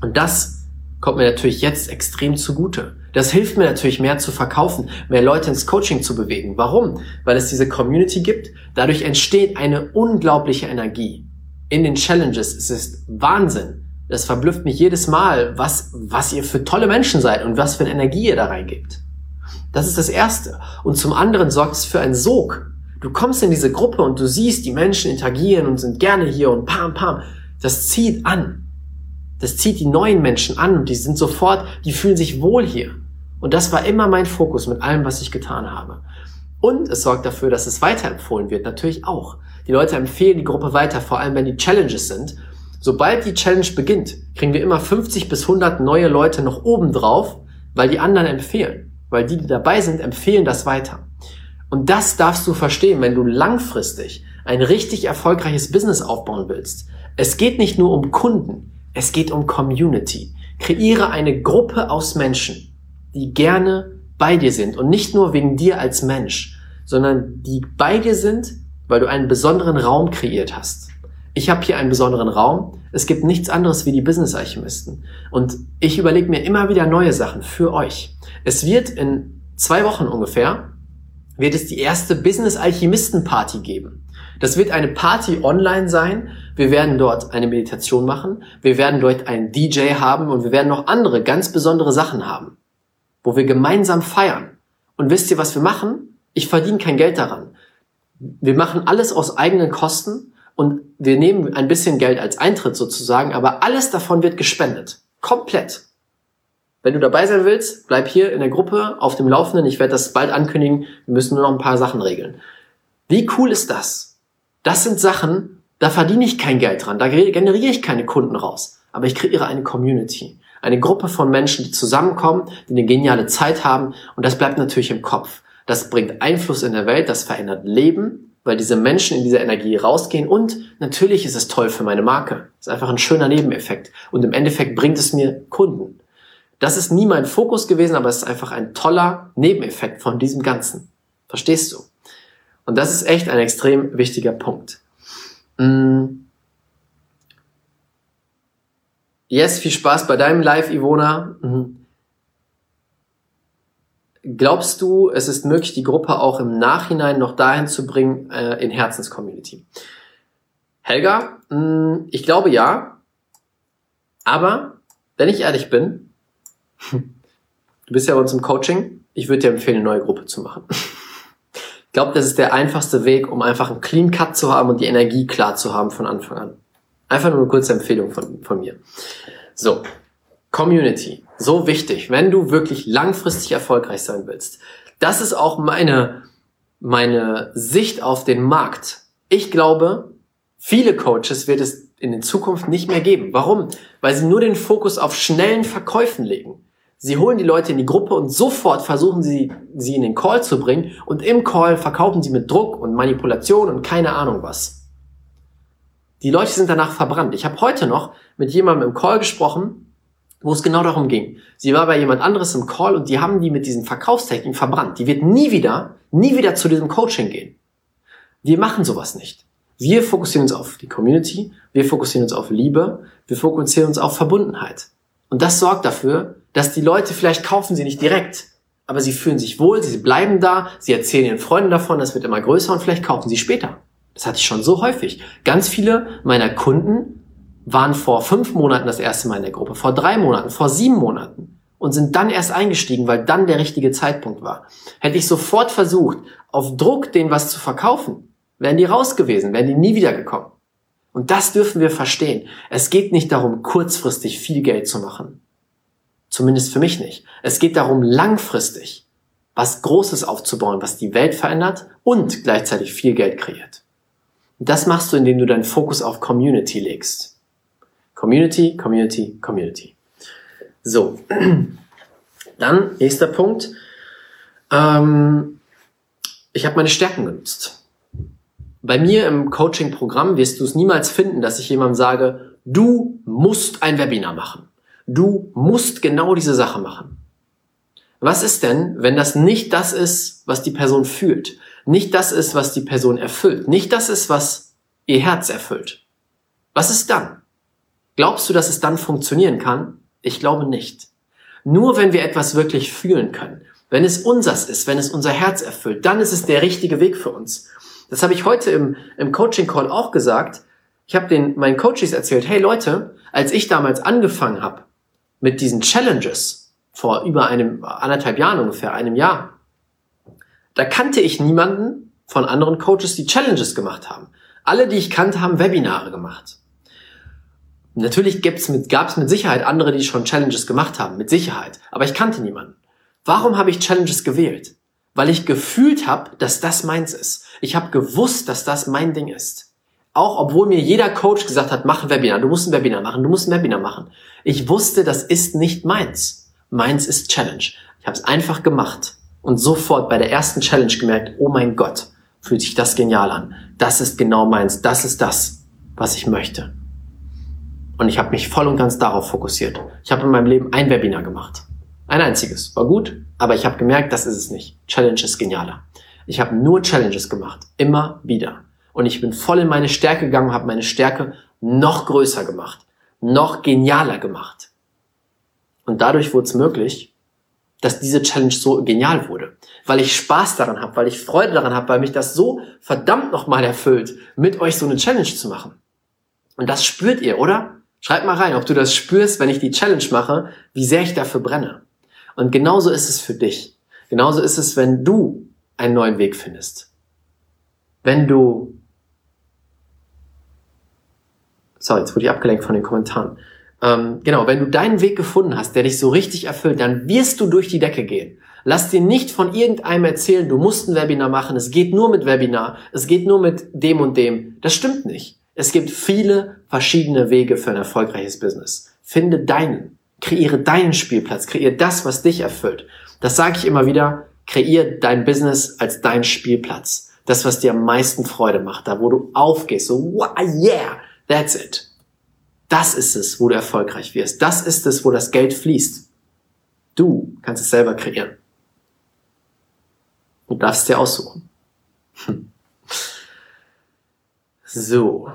Und das kommt mir natürlich jetzt extrem zugute. Das hilft mir natürlich mehr zu verkaufen, mehr Leute ins Coaching zu bewegen. Warum? Weil es diese Community gibt. Dadurch entsteht eine unglaubliche Energie. In den Challenges es ist Wahnsinn. Das verblüfft mich jedes Mal, was, was ihr für tolle Menschen seid und was für eine Energie ihr da reingebt. Das ist das Erste. Und zum anderen sorgt es für einen Sog. Du kommst in diese Gruppe und du siehst, die Menschen interagieren und sind gerne hier und pam, pam. Das zieht an. Das zieht die neuen Menschen an und die sind sofort, die fühlen sich wohl hier. Und das war immer mein Fokus mit allem, was ich getan habe. Und es sorgt dafür, dass es weiterempfohlen wird, natürlich auch. Die Leute empfehlen die Gruppe weiter, vor allem wenn die Challenges sind. Sobald die Challenge beginnt, kriegen wir immer 50 bis 100 neue Leute noch oben drauf, weil die anderen empfehlen. Weil die, die dabei sind, empfehlen das weiter. Und das darfst du verstehen, wenn du langfristig ein richtig erfolgreiches Business aufbauen willst. Es geht nicht nur um Kunden, es geht um Community. Kreiere eine Gruppe aus Menschen, die gerne bei dir sind und nicht nur wegen dir als Mensch, sondern die bei dir sind, weil du einen besonderen Raum kreiert hast. Ich habe hier einen besonderen Raum. Es gibt nichts anderes wie die Business Alchemisten. Und ich überlege mir immer wieder neue Sachen für euch. Es wird in zwei Wochen ungefähr wird es die erste Business Alchemisten Party geben. Das wird eine Party online sein. Wir werden dort eine Meditation machen. Wir werden dort einen DJ haben und wir werden noch andere ganz besondere Sachen haben, wo wir gemeinsam feiern. Und wisst ihr, was wir machen? Ich verdiene kein Geld daran. Wir machen alles aus eigenen Kosten und wir nehmen ein bisschen Geld als Eintritt sozusagen, aber alles davon wird gespendet. Komplett. Wenn du dabei sein willst, bleib hier in der Gruppe auf dem Laufenden. Ich werde das bald ankündigen. Wir müssen nur noch ein paar Sachen regeln. Wie cool ist das? Das sind Sachen, da verdiene ich kein Geld dran. Da generiere ich keine Kunden raus. Aber ich kreiere eine Community. Eine Gruppe von Menschen, die zusammenkommen, die eine geniale Zeit haben. Und das bleibt natürlich im Kopf. Das bringt Einfluss in der Welt. Das verändert Leben, weil diese Menschen in dieser Energie rausgehen. Und natürlich ist es toll für meine Marke. Das ist einfach ein schöner Nebeneffekt. Und im Endeffekt bringt es mir Kunden. Das ist nie mein Fokus gewesen, aber es ist einfach ein toller Nebeneffekt von diesem Ganzen. Verstehst du? Und das ist echt ein extrem wichtiger Punkt. Mm. Yes, viel Spaß bei deinem Live, Ivona. Glaubst du, es ist möglich, die Gruppe auch im Nachhinein noch dahin zu bringen äh, in Herzenscommunity? Helga, mh, mm, ich glaube ja. Aber, wenn ich ehrlich bin, (laughs) Du bist ja bei uns im Coaching. Ich würde dir empfehlen, eine neue Gruppe zu machen. Ich glaube, das ist der einfachste Weg, um einfach einen Clean Cut zu haben und die Energie klar zu haben von Anfang an. Einfach nur eine kurze Empfehlung von, von mir. So, Community. So wichtig, wenn du wirklich langfristig erfolgreich sein willst. Das ist auch meine, meine Sicht auf den Markt. Ich glaube, viele Coaches wird es in der Zukunft nicht mehr geben. Warum? Weil sie nur den Fokus auf schnellen Verkäufen legen. Sie holen die Leute in die Gruppe und sofort versuchen sie, sie in den Call zu bringen und im Call verkaufen sie mit Druck und Manipulation und keine Ahnung was. Die Leute sind danach verbrannt. Ich habe heute noch mit jemandem im Call gesprochen, wo es genau darum ging. Sie war bei jemand anderes im Call und die haben die mit diesen Verkaufstechniken verbrannt. Die wird nie wieder, nie wieder zu diesem Coaching gehen. Wir machen sowas nicht. Wir fokussieren uns auf die Community, wir fokussieren uns auf Liebe, wir fokussieren uns auf Verbundenheit. Und das sorgt dafür, dass die Leute vielleicht kaufen sie nicht direkt, aber sie fühlen sich wohl, sie bleiben da, sie erzählen ihren Freunden davon, das wird immer größer und vielleicht kaufen sie später. Das hatte ich schon so häufig. Ganz viele meiner Kunden waren vor fünf Monaten das erste Mal in der Gruppe, vor drei Monaten, vor sieben Monaten und sind dann erst eingestiegen, weil dann der richtige Zeitpunkt war. Hätte ich sofort versucht, auf Druck denen was zu verkaufen, wären die raus gewesen, wären die nie wiedergekommen. Und das dürfen wir verstehen. Es geht nicht darum, kurzfristig viel Geld zu machen. Zumindest für mich nicht. Es geht darum, langfristig was Großes aufzubauen, was die Welt verändert und gleichzeitig viel Geld kreiert. Und das machst du, indem du deinen Fokus auf Community legst. Community, Community, Community. So. (clears throat) Dann, nächster Punkt. Ähm, ich habe meine Stärken genutzt. Bei mir im Coaching-Programm wirst du es niemals finden, dass ich jemandem sage, du musst ein Webinar machen. Du musst genau diese Sache machen. Was ist denn, wenn das nicht das ist, was die Person fühlt? Nicht das ist, was die Person erfüllt? Nicht das ist, was ihr Herz erfüllt. Was ist dann? Glaubst du, dass es dann funktionieren kann? Ich glaube nicht. Nur wenn wir etwas wirklich fühlen können, wenn es unsers ist, wenn es unser Herz erfüllt, dann ist es der richtige Weg für uns. Das habe ich heute im, im Coaching Call auch gesagt. Ich habe den meinen Coaches erzählt, hey Leute, als ich damals angefangen habe mit diesen Challenges vor über einem anderthalb Jahren ungefähr, einem Jahr, da kannte ich niemanden von anderen Coaches, die Challenges gemacht haben. Alle, die ich kannte, haben Webinare gemacht. Natürlich gibt's mit, gab es mit Sicherheit andere, die schon Challenges gemacht haben, mit Sicherheit. Aber ich kannte niemanden. Warum habe ich Challenges gewählt? Weil ich gefühlt habe, dass das meins ist. Ich habe gewusst, dass das mein Ding ist. Auch obwohl mir jeder Coach gesagt hat, mach ein Webinar, du musst ein Webinar machen, du musst ein Webinar machen. Ich wusste, das ist nicht meins. Meins ist Challenge. Ich habe es einfach gemacht und sofort bei der ersten Challenge gemerkt, oh mein Gott, fühlt sich das genial an. Das ist genau meins. Das ist das, was ich möchte. Und ich habe mich voll und ganz darauf fokussiert. Ich habe in meinem Leben ein Webinar gemacht. Ein einziges. War gut, aber ich habe gemerkt, das ist es nicht. Challenge ist genialer. Ich habe nur Challenges gemacht. Immer wieder. Und ich bin voll in meine Stärke gegangen, habe meine Stärke noch größer gemacht. Noch genialer gemacht. Und dadurch wurde es möglich, dass diese Challenge so genial wurde. Weil ich Spaß daran habe, weil ich Freude daran habe, weil mich das so verdammt nochmal erfüllt, mit euch so eine Challenge zu machen. Und das spürt ihr, oder? Schreib mal rein, ob du das spürst, wenn ich die Challenge mache, wie sehr ich dafür brenne. Und genauso ist es für dich. Genauso ist es, wenn du einen neuen Weg findest. Wenn du, sorry, jetzt wurde ich abgelenkt von den Kommentaren. Ähm, genau, wenn du deinen Weg gefunden hast, der dich so richtig erfüllt, dann wirst du durch die Decke gehen. Lass dir nicht von irgendeinem erzählen, du musst ein Webinar machen, es geht nur mit Webinar, es geht nur mit dem und dem. Das stimmt nicht. Es gibt viele verschiedene Wege für ein erfolgreiches Business. Finde deinen. Kreiere deinen Spielplatz. Kreiere das, was dich erfüllt. Das sage ich immer wieder. Kreiere dein Business als dein Spielplatz. Das, was dir am meisten Freude macht. Da, wo du aufgehst. So, wow, yeah, that's it. Das ist es, wo du erfolgreich wirst. Das ist es, wo das Geld fließt. Du kannst es selber kreieren. Du darfst es dir aussuchen. Hm. So.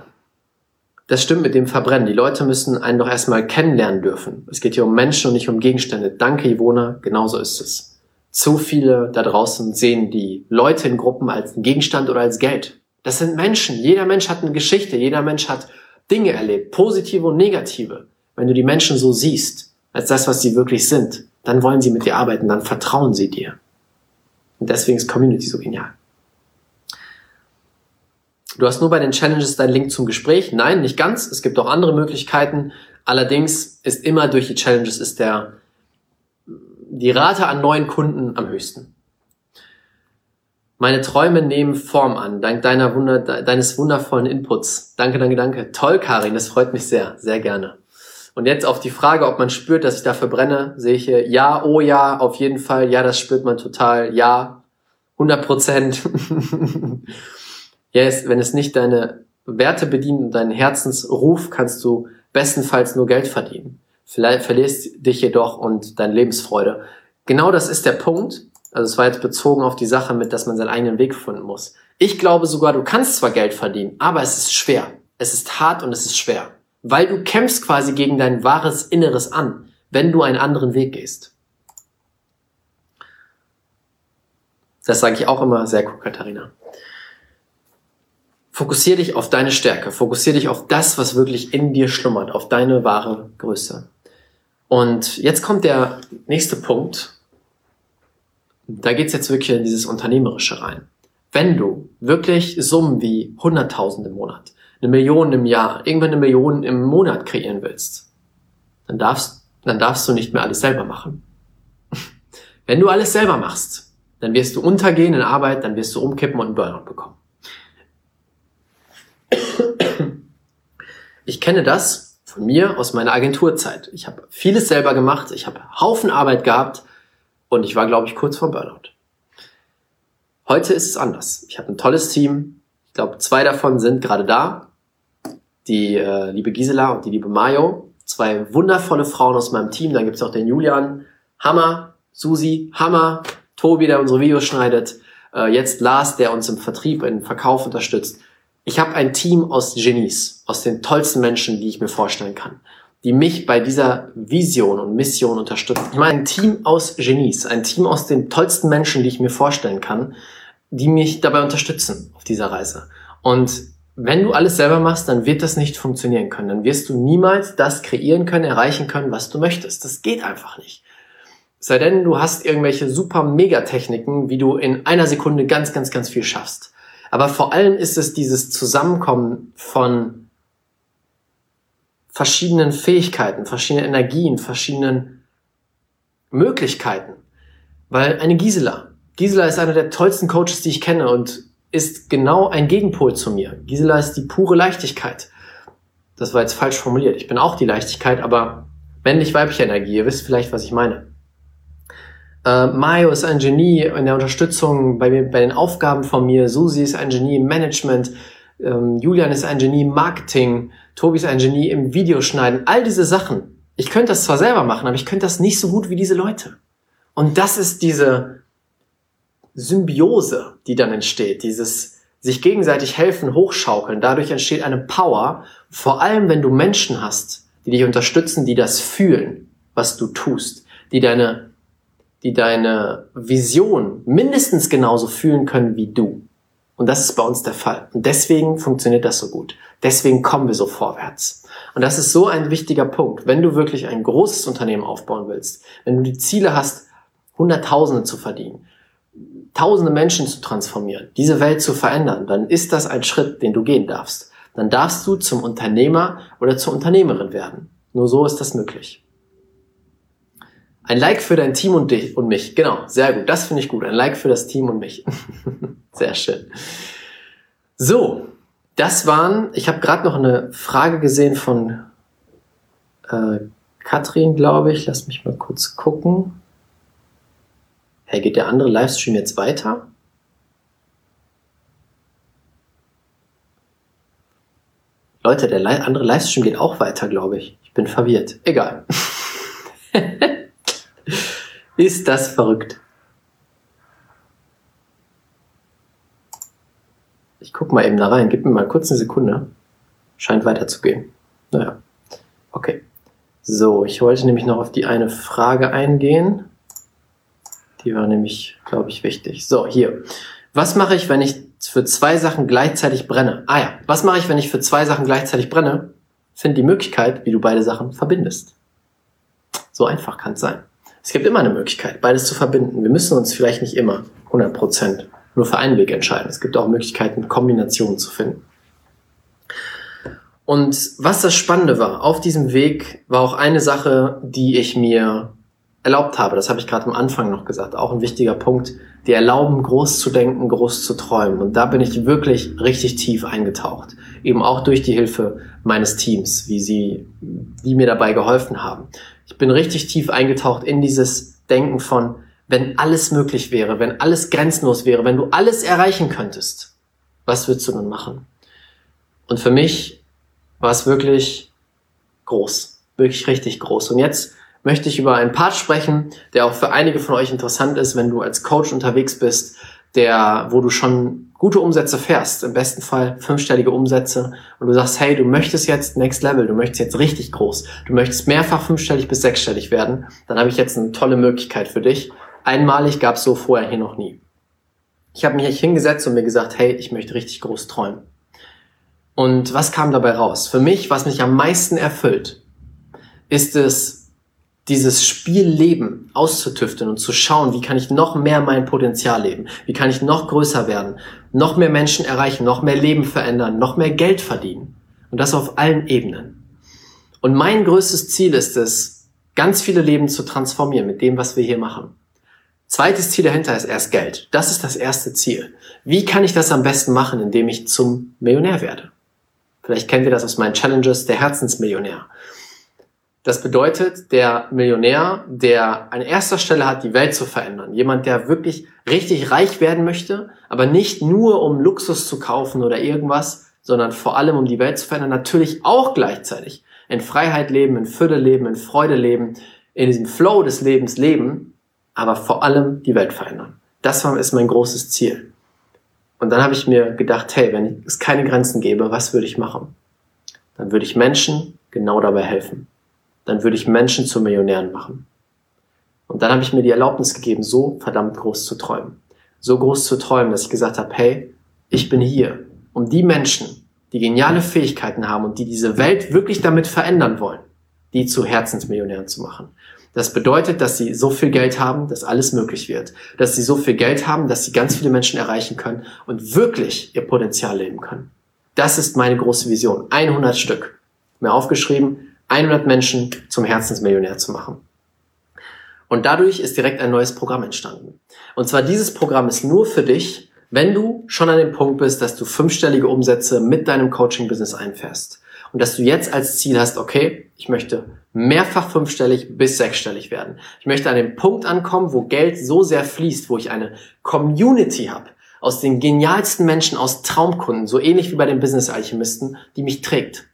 Das stimmt mit dem Verbrennen. Die Leute müssen einen doch erstmal kennenlernen dürfen. Es geht hier um Menschen und nicht um Gegenstände. Danke, Ivona. Genauso ist es. Zu viele da draußen sehen die Leute in Gruppen als Gegenstand oder als Geld. Das sind Menschen. Jeder Mensch hat eine Geschichte. Jeder Mensch hat Dinge erlebt. Positive und negative. Wenn du die Menschen so siehst, als das, was sie wirklich sind, dann wollen sie mit dir arbeiten. Dann vertrauen sie dir. Und deswegen ist Community so genial. Du hast nur bei den Challenges deinen Link zum Gespräch. Nein, nicht ganz. Es gibt auch andere Möglichkeiten. Allerdings ist immer durch die Challenges ist der, die Rate an neuen Kunden am höchsten. Meine Träume nehmen Form an, dank deiner Wunder, deines wundervollen Inputs. Danke, danke, danke. Toll, Karin, das freut mich sehr, sehr gerne. Und jetzt auf die Frage, ob man spürt, dass ich dafür brenne, sehe ich hier, ja, oh ja, auf jeden Fall, ja, das spürt man total, ja, 100 Prozent. (laughs) Yes, wenn es nicht deine Werte bedient und deinen Herzensruf, kannst du bestenfalls nur Geld verdienen. Vielleicht verlierst dich jedoch und deine Lebensfreude. Genau das ist der Punkt. Also es war jetzt bezogen auf die Sache mit, dass man seinen eigenen Weg finden muss. Ich glaube sogar, du kannst zwar Geld verdienen, aber es ist schwer. Es ist hart und es ist schwer. Weil du kämpfst quasi gegen dein wahres Inneres an, wenn du einen anderen Weg gehst. Das sage ich auch immer. Sehr cool, Katharina. Fokussier dich auf deine Stärke, fokussier dich auf das, was wirklich in dir schlummert, auf deine wahre Größe. Und jetzt kommt der nächste Punkt. Da geht's jetzt wirklich in dieses Unternehmerische rein. Wenn du wirklich Summen wie 100.000 im Monat, eine Million im Jahr, irgendwann eine Million im Monat kreieren willst, dann darfst, dann darfst du nicht mehr alles selber machen. (laughs) Wenn du alles selber machst, dann wirst du untergehen in Arbeit, dann wirst du umkippen und einen Burnout bekommen. Ich kenne das von mir aus meiner Agenturzeit. Ich habe vieles selber gemacht, ich habe Haufen Arbeit gehabt und ich war, glaube ich, kurz vor Burnout. Heute ist es anders. Ich habe ein tolles Team. Ich glaube, zwei davon sind gerade da. Die äh, liebe Gisela und die liebe Mayo. Zwei wundervolle Frauen aus meinem Team. Dann gibt's auch den Julian. Hammer. Susi. Hammer. Tobi, der unsere Videos schneidet. Äh, jetzt Lars, der uns im Vertrieb, im Verkauf unterstützt Ich habe ein Team aus Genies, aus den tollsten Menschen, die ich mir vorstellen kann, die mich bei dieser Vision und Mission unterstützen. Ich meine ein Team aus Genies, ein Team aus den tollsten Menschen, die ich mir vorstellen kann, die mich dabei unterstützen auf dieser Reise. Und wenn du alles selber machst, dann wird das nicht funktionieren können. Dann wirst du niemals das kreieren können, erreichen können, was du möchtest. Das geht einfach nicht. Sei denn, du hast irgendwelche super Megatechniken, wie du in einer Sekunde ganz, ganz, ganz viel schaffst. Aber vor allem ist es dieses Zusammenkommen von verschiedenen Fähigkeiten, verschiedenen Energien, verschiedenen Möglichkeiten. Weil eine Gisela, Gisela ist einer der tollsten Coaches, die ich kenne und ist genau ein Gegenpol zu mir. Gisela ist die pure Leichtigkeit. Das war jetzt falsch formuliert. Ich bin auch die Leichtigkeit, aber männlich-weibliche Energie. Ihr wisst vielleicht, was ich meine. Äh, Mayo ist ein Genie in der Unterstützung bei, bei den Aufgaben von mir. Susi ist ein Genie im Management. Ähm, Julian ist ein Genie im Marketing. Tobi ist ein Genie im Videoschneiden. All diese Sachen. Ich könnte das zwar selber machen, aber ich könnte das nicht so gut wie diese Leute. Und das ist diese Symbiose, die dann entsteht, dieses sich gegenseitig helfen, hochschaukeln. Dadurch entsteht eine Power, vor allem wenn du Menschen hast, die dich unterstützen, die das fühlen, was du tust, die deine, die deine Vision mindestens genauso fühlen können wie du. Und das ist bei uns der Fall. Und deswegen funktioniert das so gut. Deswegen kommen wir so vorwärts. Und das ist so ein wichtiger Punkt. Wenn du wirklich ein großes Unternehmen aufbauen willst, wenn du die Ziele hast, Hunderttausende zu verdienen, tausende Menschen zu transformieren, diese Welt zu verändern, dann ist das ein Schritt, den du gehen darfst. Dann darfst du zum Unternehmer oder zur Unternehmerin werden. Nur so ist das möglich. Ein Like für dein Team und dich und mich. Genau, sehr gut. Das finde ich gut. Ein Like für das Team und mich. (laughs) sehr schön. So, das waren, ich habe gerade noch eine Frage gesehen von äh, Katrin, glaube ich. Lass mich mal kurz gucken. Hey, geht der andere Livestream jetzt weiter? Leute, der andere Livestream geht auch weiter, glaube ich. Ich bin verwirrt. Egal. (laughs) Ist das verrückt? Ich guck mal eben da rein. Gib mir mal kurz eine Sekunde. Scheint weiterzugehen. Naja. Okay. So, ich wollte nämlich noch auf die eine Frage eingehen. Die war nämlich, glaube ich, wichtig. So, hier. Was mache ich, wenn ich für zwei Sachen gleichzeitig brenne? Ah ja, was mache ich, wenn ich für zwei Sachen gleichzeitig brenne? Find die Möglichkeit, wie du beide Sachen verbindest. So einfach kann es sein. Es gibt immer eine Möglichkeit, beides zu verbinden. Wir müssen uns vielleicht nicht immer 100% nur für einen Weg entscheiden. Es gibt auch Möglichkeiten, Kombinationen zu finden. Und was das Spannende war, auf diesem Weg war auch eine Sache, die ich mir erlaubt habe, das habe ich gerade am Anfang noch gesagt, auch ein wichtiger Punkt, die erlauben, groß zu denken, groß zu träumen. Und da bin ich wirklich richtig tief eingetaucht. Eben auch durch die Hilfe meines Teams, wie sie, die mir dabei geholfen haben. Ich bin richtig tief eingetaucht in dieses Denken von, wenn alles möglich wäre, wenn alles grenzenlos wäre, wenn du alles erreichen könntest, was würdest du dann machen? Und für mich war es wirklich groß, wirklich richtig groß. Und jetzt möchte ich über einen Part sprechen, der auch für einige von euch interessant ist, wenn du als Coach unterwegs bist, der, wo du schon gute Umsätze fährst, im besten Fall fünfstellige Umsätze und du sagst, hey, du möchtest jetzt Next Level, du möchtest jetzt richtig groß, du möchtest mehrfach fünfstellig bis sechsstellig werden, dann habe ich jetzt eine tolle Möglichkeit für dich. Einmalig gab es so vorher hier noch nie. Ich habe mich hier hingesetzt und mir gesagt, hey, ich möchte richtig groß träumen. Und was kam dabei raus? Für mich, was mich am meisten erfüllt, ist es, dieses Spielleben auszutüfteln und zu schauen, wie kann ich noch mehr mein Potenzial leben, wie kann ich noch größer werden, noch mehr Menschen erreichen, noch mehr Leben verändern, noch mehr Geld verdienen. Und das auf allen Ebenen. Und mein größtes Ziel ist es, ganz viele Leben zu transformieren mit dem, was wir hier machen. Zweites Ziel dahinter ist erst Geld. Das ist das erste Ziel. Wie kann ich das am besten machen, indem ich zum Millionär werde? Vielleicht kennt ihr das aus meinen Challenges, der Herzensmillionär. Das bedeutet, der Millionär, der an erster Stelle hat, die Welt zu verändern. Jemand, der wirklich richtig reich werden möchte, aber nicht nur um Luxus zu kaufen oder irgendwas, sondern vor allem um die Welt zu verändern. Natürlich auch gleichzeitig in Freiheit leben, in Fülle leben, in Freude leben, in diesem Flow des Lebens leben, aber vor allem die Welt verändern. Das ist mein großes Ziel. Und dann habe ich mir gedacht, hey, wenn es keine Grenzen gäbe, was würde ich machen? Dann würde ich Menschen genau dabei helfen. Dann würde ich Menschen zu Millionären machen. Und dann habe ich mir die Erlaubnis gegeben, so verdammt groß zu träumen. So groß zu träumen, dass ich gesagt habe, hey, ich bin hier, um die Menschen, die geniale Fähigkeiten haben und die diese Welt wirklich damit verändern wollen, die zu Herzensmillionären zu machen. Das bedeutet, dass sie so viel Geld haben, dass alles möglich wird. Dass sie so viel Geld haben, dass sie ganz viele Menschen erreichen können und wirklich ihr Potenzial leben können. Das ist meine große Vision. 100 Stück. Mir aufgeschrieben, 100 Menschen zum Herzensmillionär zu machen. Und dadurch ist direkt ein neues Programm entstanden. Und zwar dieses Programm ist nur für dich, wenn du schon an dem Punkt bist, dass du fünfstellige Umsätze mit deinem Coaching-Business einfährst und dass du jetzt als Ziel hast, okay, ich möchte mehrfach fünfstellig bis sechsstellig werden. Ich möchte an den Punkt ankommen, wo Geld so sehr fließt, wo ich eine Community habe aus den genialsten Menschen, aus Traumkunden, so ähnlich wie bei den Business Alchemisten, die mich trägt.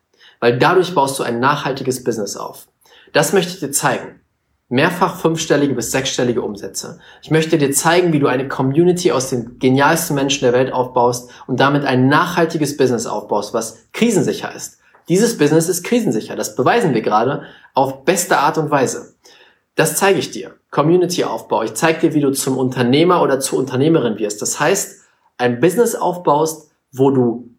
Weil dadurch baust du ein nachhaltiges Business auf. Das möchte ich dir zeigen. Mehrfach fünfstellige bis sechsstellige Umsätze. Ich möchte dir zeigen, wie du eine Community aus den genialsten Menschen der Welt aufbaust und damit ein nachhaltiges Business aufbaust, was krisensicher ist. Dieses Business ist krisensicher. Das beweisen wir gerade auf beste Art und Weise. Das zeige ich dir. Community-Aufbau. Ich zeige dir, wie du zum Unternehmer oder zur Unternehmerin wirst. Das heißt, ein Business aufbaust, wo du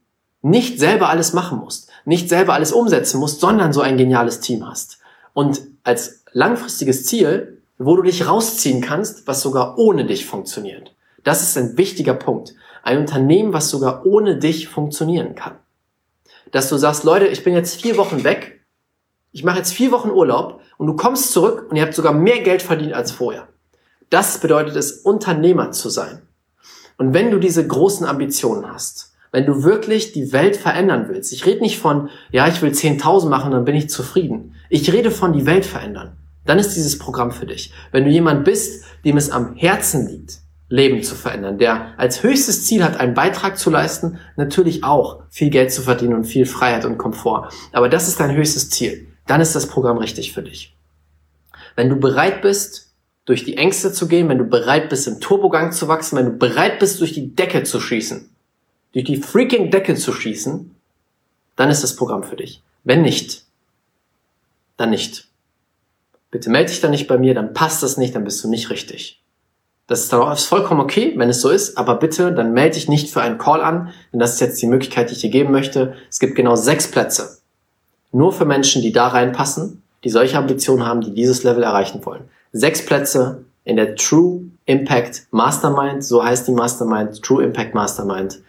nicht selber alles machen musst, nicht selber alles umsetzen musst, sondern so ein geniales Team hast. Und als langfristiges Ziel, wo du dich rausziehen kannst, was sogar ohne dich funktioniert. Das ist ein wichtiger Punkt. Ein Unternehmen, was sogar ohne dich funktionieren kann dass du sagst, Leute, ich bin jetzt vier Wochen weg, ich mache jetzt vier Wochen Urlaub und du kommst zurück und ihr habt sogar mehr Geld verdient als vorher. Das bedeutet es, Unternehmer zu sein. Und wenn du diese großen Ambitionen hast, wenn du wirklich die Welt verändern willst, ich rede nicht von, ja, ich will 10.000 machen, dann bin ich zufrieden. Ich rede von die Welt verändern. Dann ist dieses Programm für dich. Wenn du jemand bist, dem es am Herzen liegt, Leben zu verändern, der als höchstes Ziel hat, einen Beitrag zu leisten, natürlich auch viel Geld zu verdienen und viel Freiheit und Komfort. Aber das ist dein höchstes Ziel. Dann ist das Programm richtig für dich. Wenn du bereit bist, durch die Ängste zu gehen, wenn du bereit bist, im Turbogang zu wachsen, wenn du bereit bist, durch die Decke zu schießen, durch die freaking Decke zu schießen, dann ist das Programm für dich. Wenn nicht, dann nicht. Bitte melde dich dann nicht bei mir, dann passt das nicht, dann bist du nicht richtig. Das ist dann auch vollkommen okay, wenn es so ist, aber bitte, dann melde dich nicht für einen Call an, denn das ist jetzt die Möglichkeit, die ich dir geben möchte. Es gibt genau sechs Plätze. Nur für Menschen, die da reinpassen, die solche Ambitionen haben, die dieses Level erreichen wollen. Sechs Plätze in der True Impact Mastermind, so heißt die Mastermind, True Impact Mastermind.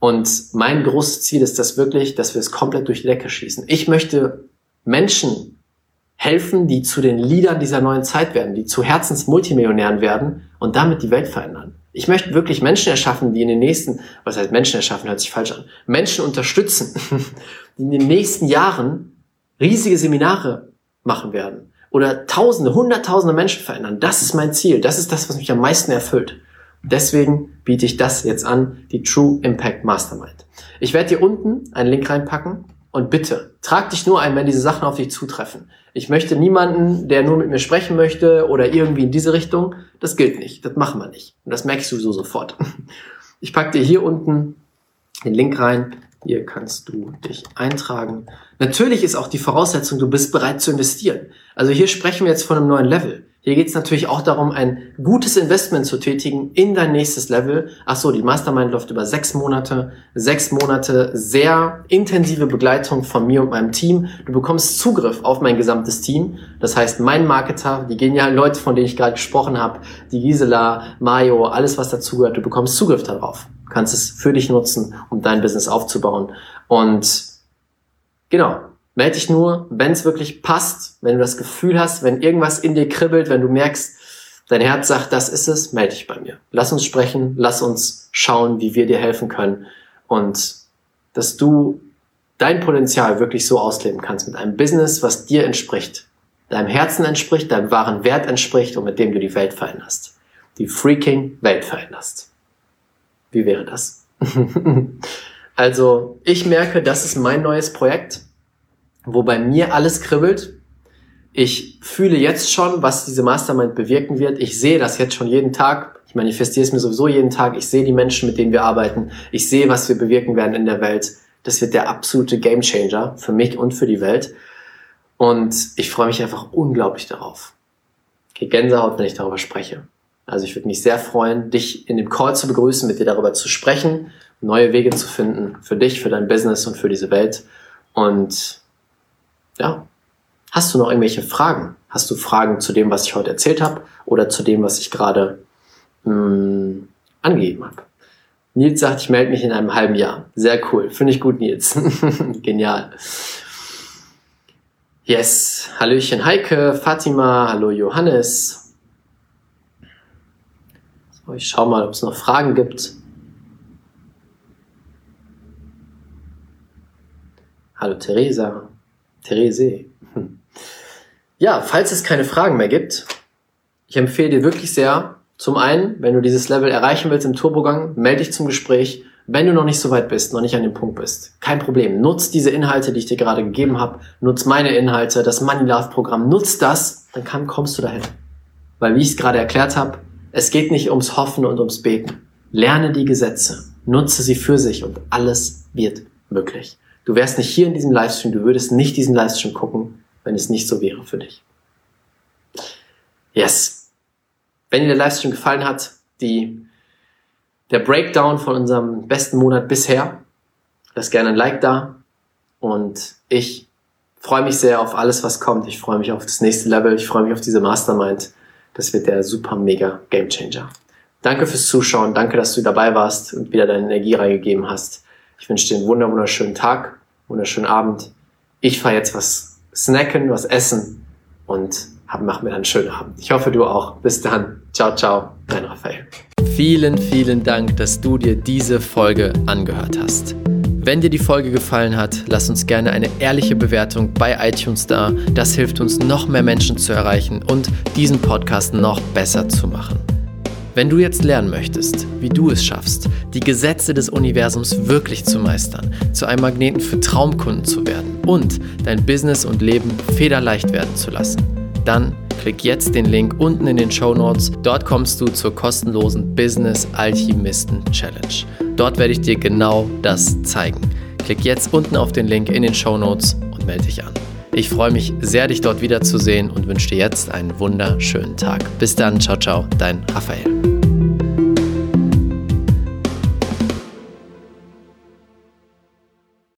Und mein großes Ziel ist das wirklich, dass wir es komplett durch die Decke schießen. Ich möchte Menschen helfen, die zu den Leadern dieser neuen Zeit werden, die zu Herzensmultimillionären werden und damit die Welt verändern. Ich möchte wirklich Menschen erschaffen, die in den nächsten, was heißt Menschen erschaffen, hört sich falsch an, Menschen unterstützen, (laughs) die in den nächsten Jahren riesige Seminare machen werden oder Tausende, Hunderttausende Menschen verändern. Das ist mein Ziel. Das ist das, was mich am meisten erfüllt. Deswegen biete ich das jetzt an, die True Impact Mastermind. Ich werde dir unten einen Link reinpacken und bitte, trag dich nur ein, wenn diese Sachen auf dich zutreffen. Ich möchte niemanden, der nur mit mir sprechen möchte oder irgendwie in diese Richtung. Das gilt nicht. Das machen wir nicht. Und das merke ich sowieso sofort. (laughs) Ich packe dir hier unten den Link rein. Hier kannst du dich eintragen. Natürlich ist auch die Voraussetzung, du bist bereit zu investieren. Also hier sprechen wir jetzt von einem neuen Level. Hier geht es natürlich auch darum, ein gutes Investment zu tätigen in dein nächstes Level. Ach so, die Mastermind läuft über sechs Monate. Sechs Monate sehr intensive Begleitung von mir und meinem Team. Du bekommst Zugriff auf mein gesamtes Team. Das heißt, mein Marketer, die genialen Leute, von denen ich gerade gesprochen habe, die Gisela, Mayo, alles was dazugehört, du bekommst Zugriff darauf. Du kannst es für dich nutzen, um dein Business aufzubauen. Und genau, Meld dich nur, wenn es wirklich passt, wenn du das Gefühl hast, wenn irgendwas in dir kribbelt, wenn du merkst, dein Herz sagt, das ist es, melde dich bei mir. Lass uns sprechen, lass uns schauen, wie wir dir helfen können und dass du dein Potenzial wirklich so ausleben kannst mit einem Business, was dir entspricht, deinem Herzen entspricht, deinem wahren Wert entspricht und mit dem du die Welt veränderst. Die freaking Welt veränderst. Wie wäre das? (laughs) also, ich merke, das ist mein neues Projekt wo bei mir alles kribbelt. Ich fühle jetzt schon, was diese Mastermind bewirken wird. Ich sehe das jetzt schon jeden Tag. Ich manifestiere es mir sowieso jeden Tag. Ich sehe die Menschen, mit denen wir arbeiten. Ich sehe, was wir bewirken werden in der Welt. Das wird der absolute Gamechanger für mich und für die Welt. Und ich freue mich einfach unglaublich darauf. Okay, Gänsehaut, wenn ich darüber spreche. Also ich würde mich sehr freuen, dich in dem Call zu begrüßen, mit dir darüber zu sprechen, neue Wege zu finden für dich, für dein Business und für diese Welt. Und ja, hast du noch irgendwelche Fragen? Hast du Fragen zu dem, was ich heute erzählt habe oder zu dem, was ich gerade hm, angegeben habe? Nils sagt, ich melde mich in einem halben Jahr. Sehr cool. Finde ich gut, Nils. (laughs) Genial. Yes. Hallöchen Heike, Fatima, hallo Johannes. Ich schaue mal, ob es noch Fragen gibt. Hallo Theresa. Therese. Ja, falls es keine Fragen mehr gibt, ich empfehle dir wirklich sehr, zum einen, wenn du dieses Level erreichen willst im Turbogang, melde dich zum Gespräch. Wenn du noch nicht so weit bist, noch nicht an dem Punkt bist, kein Problem. Nutz diese Inhalte, die ich dir gerade gegeben habe. Nutz meine Inhalte, das Money Love Programm. Nutz das, dann kann, kommst du dahin. Weil wie ich es gerade erklärt habe, es geht nicht ums Hoffen und ums Beten. Lerne die Gesetze, nutze sie für sich und alles wird möglich. Du wärst nicht hier in diesem Livestream, du würdest nicht diesen Livestream gucken, wenn es nicht so wäre für dich. Yes. Wenn dir der Livestream gefallen hat, die, der Breakdown von unserem besten Monat bisher, lass gerne ein Like da und ich freue mich sehr auf alles, was kommt. Ich freue mich auf das nächste Level. Ich freue mich auf diese Mastermind. Das wird der super mega Game Changer. Danke fürs Zuschauen, danke, dass du dabei warst und wieder deine Energie reingegeben hast. Ich wünsche dir einen wunderschönen Tag, wunderschönen Abend. Ich fahre jetzt was snacken, was essen und mach mir einen schönen Abend. Ich hoffe, du auch. Bis dann. Ciao, ciao. Dein Raphael. Vielen, vielen Dank, dass du dir diese Folge angehört hast. Wenn dir die Folge gefallen hat, lass uns gerne eine ehrliche Bewertung bei iTunes da. Das hilft uns, noch mehr Menschen zu erreichen und diesen Podcast noch besser zu machen. Wenn du jetzt lernen möchtest, wie du es schaffst, die Gesetze des Universums wirklich zu meistern, zu einem Magneten für Traumkunden zu werden und dein Business und Leben federleicht werden zu lassen, dann klick jetzt den Link unten in den Show Notes. Dort kommst du zur kostenlosen Business Alchemisten Challenge. Dort werde ich dir genau das zeigen. Klick jetzt unten auf den Link in den Show Notes und melde dich an. Ich freue mich sehr, dich dort wiederzusehen und wünsche dir jetzt einen wunderschönen Tag. Bis dann, ciao, ciao, dein Raphael.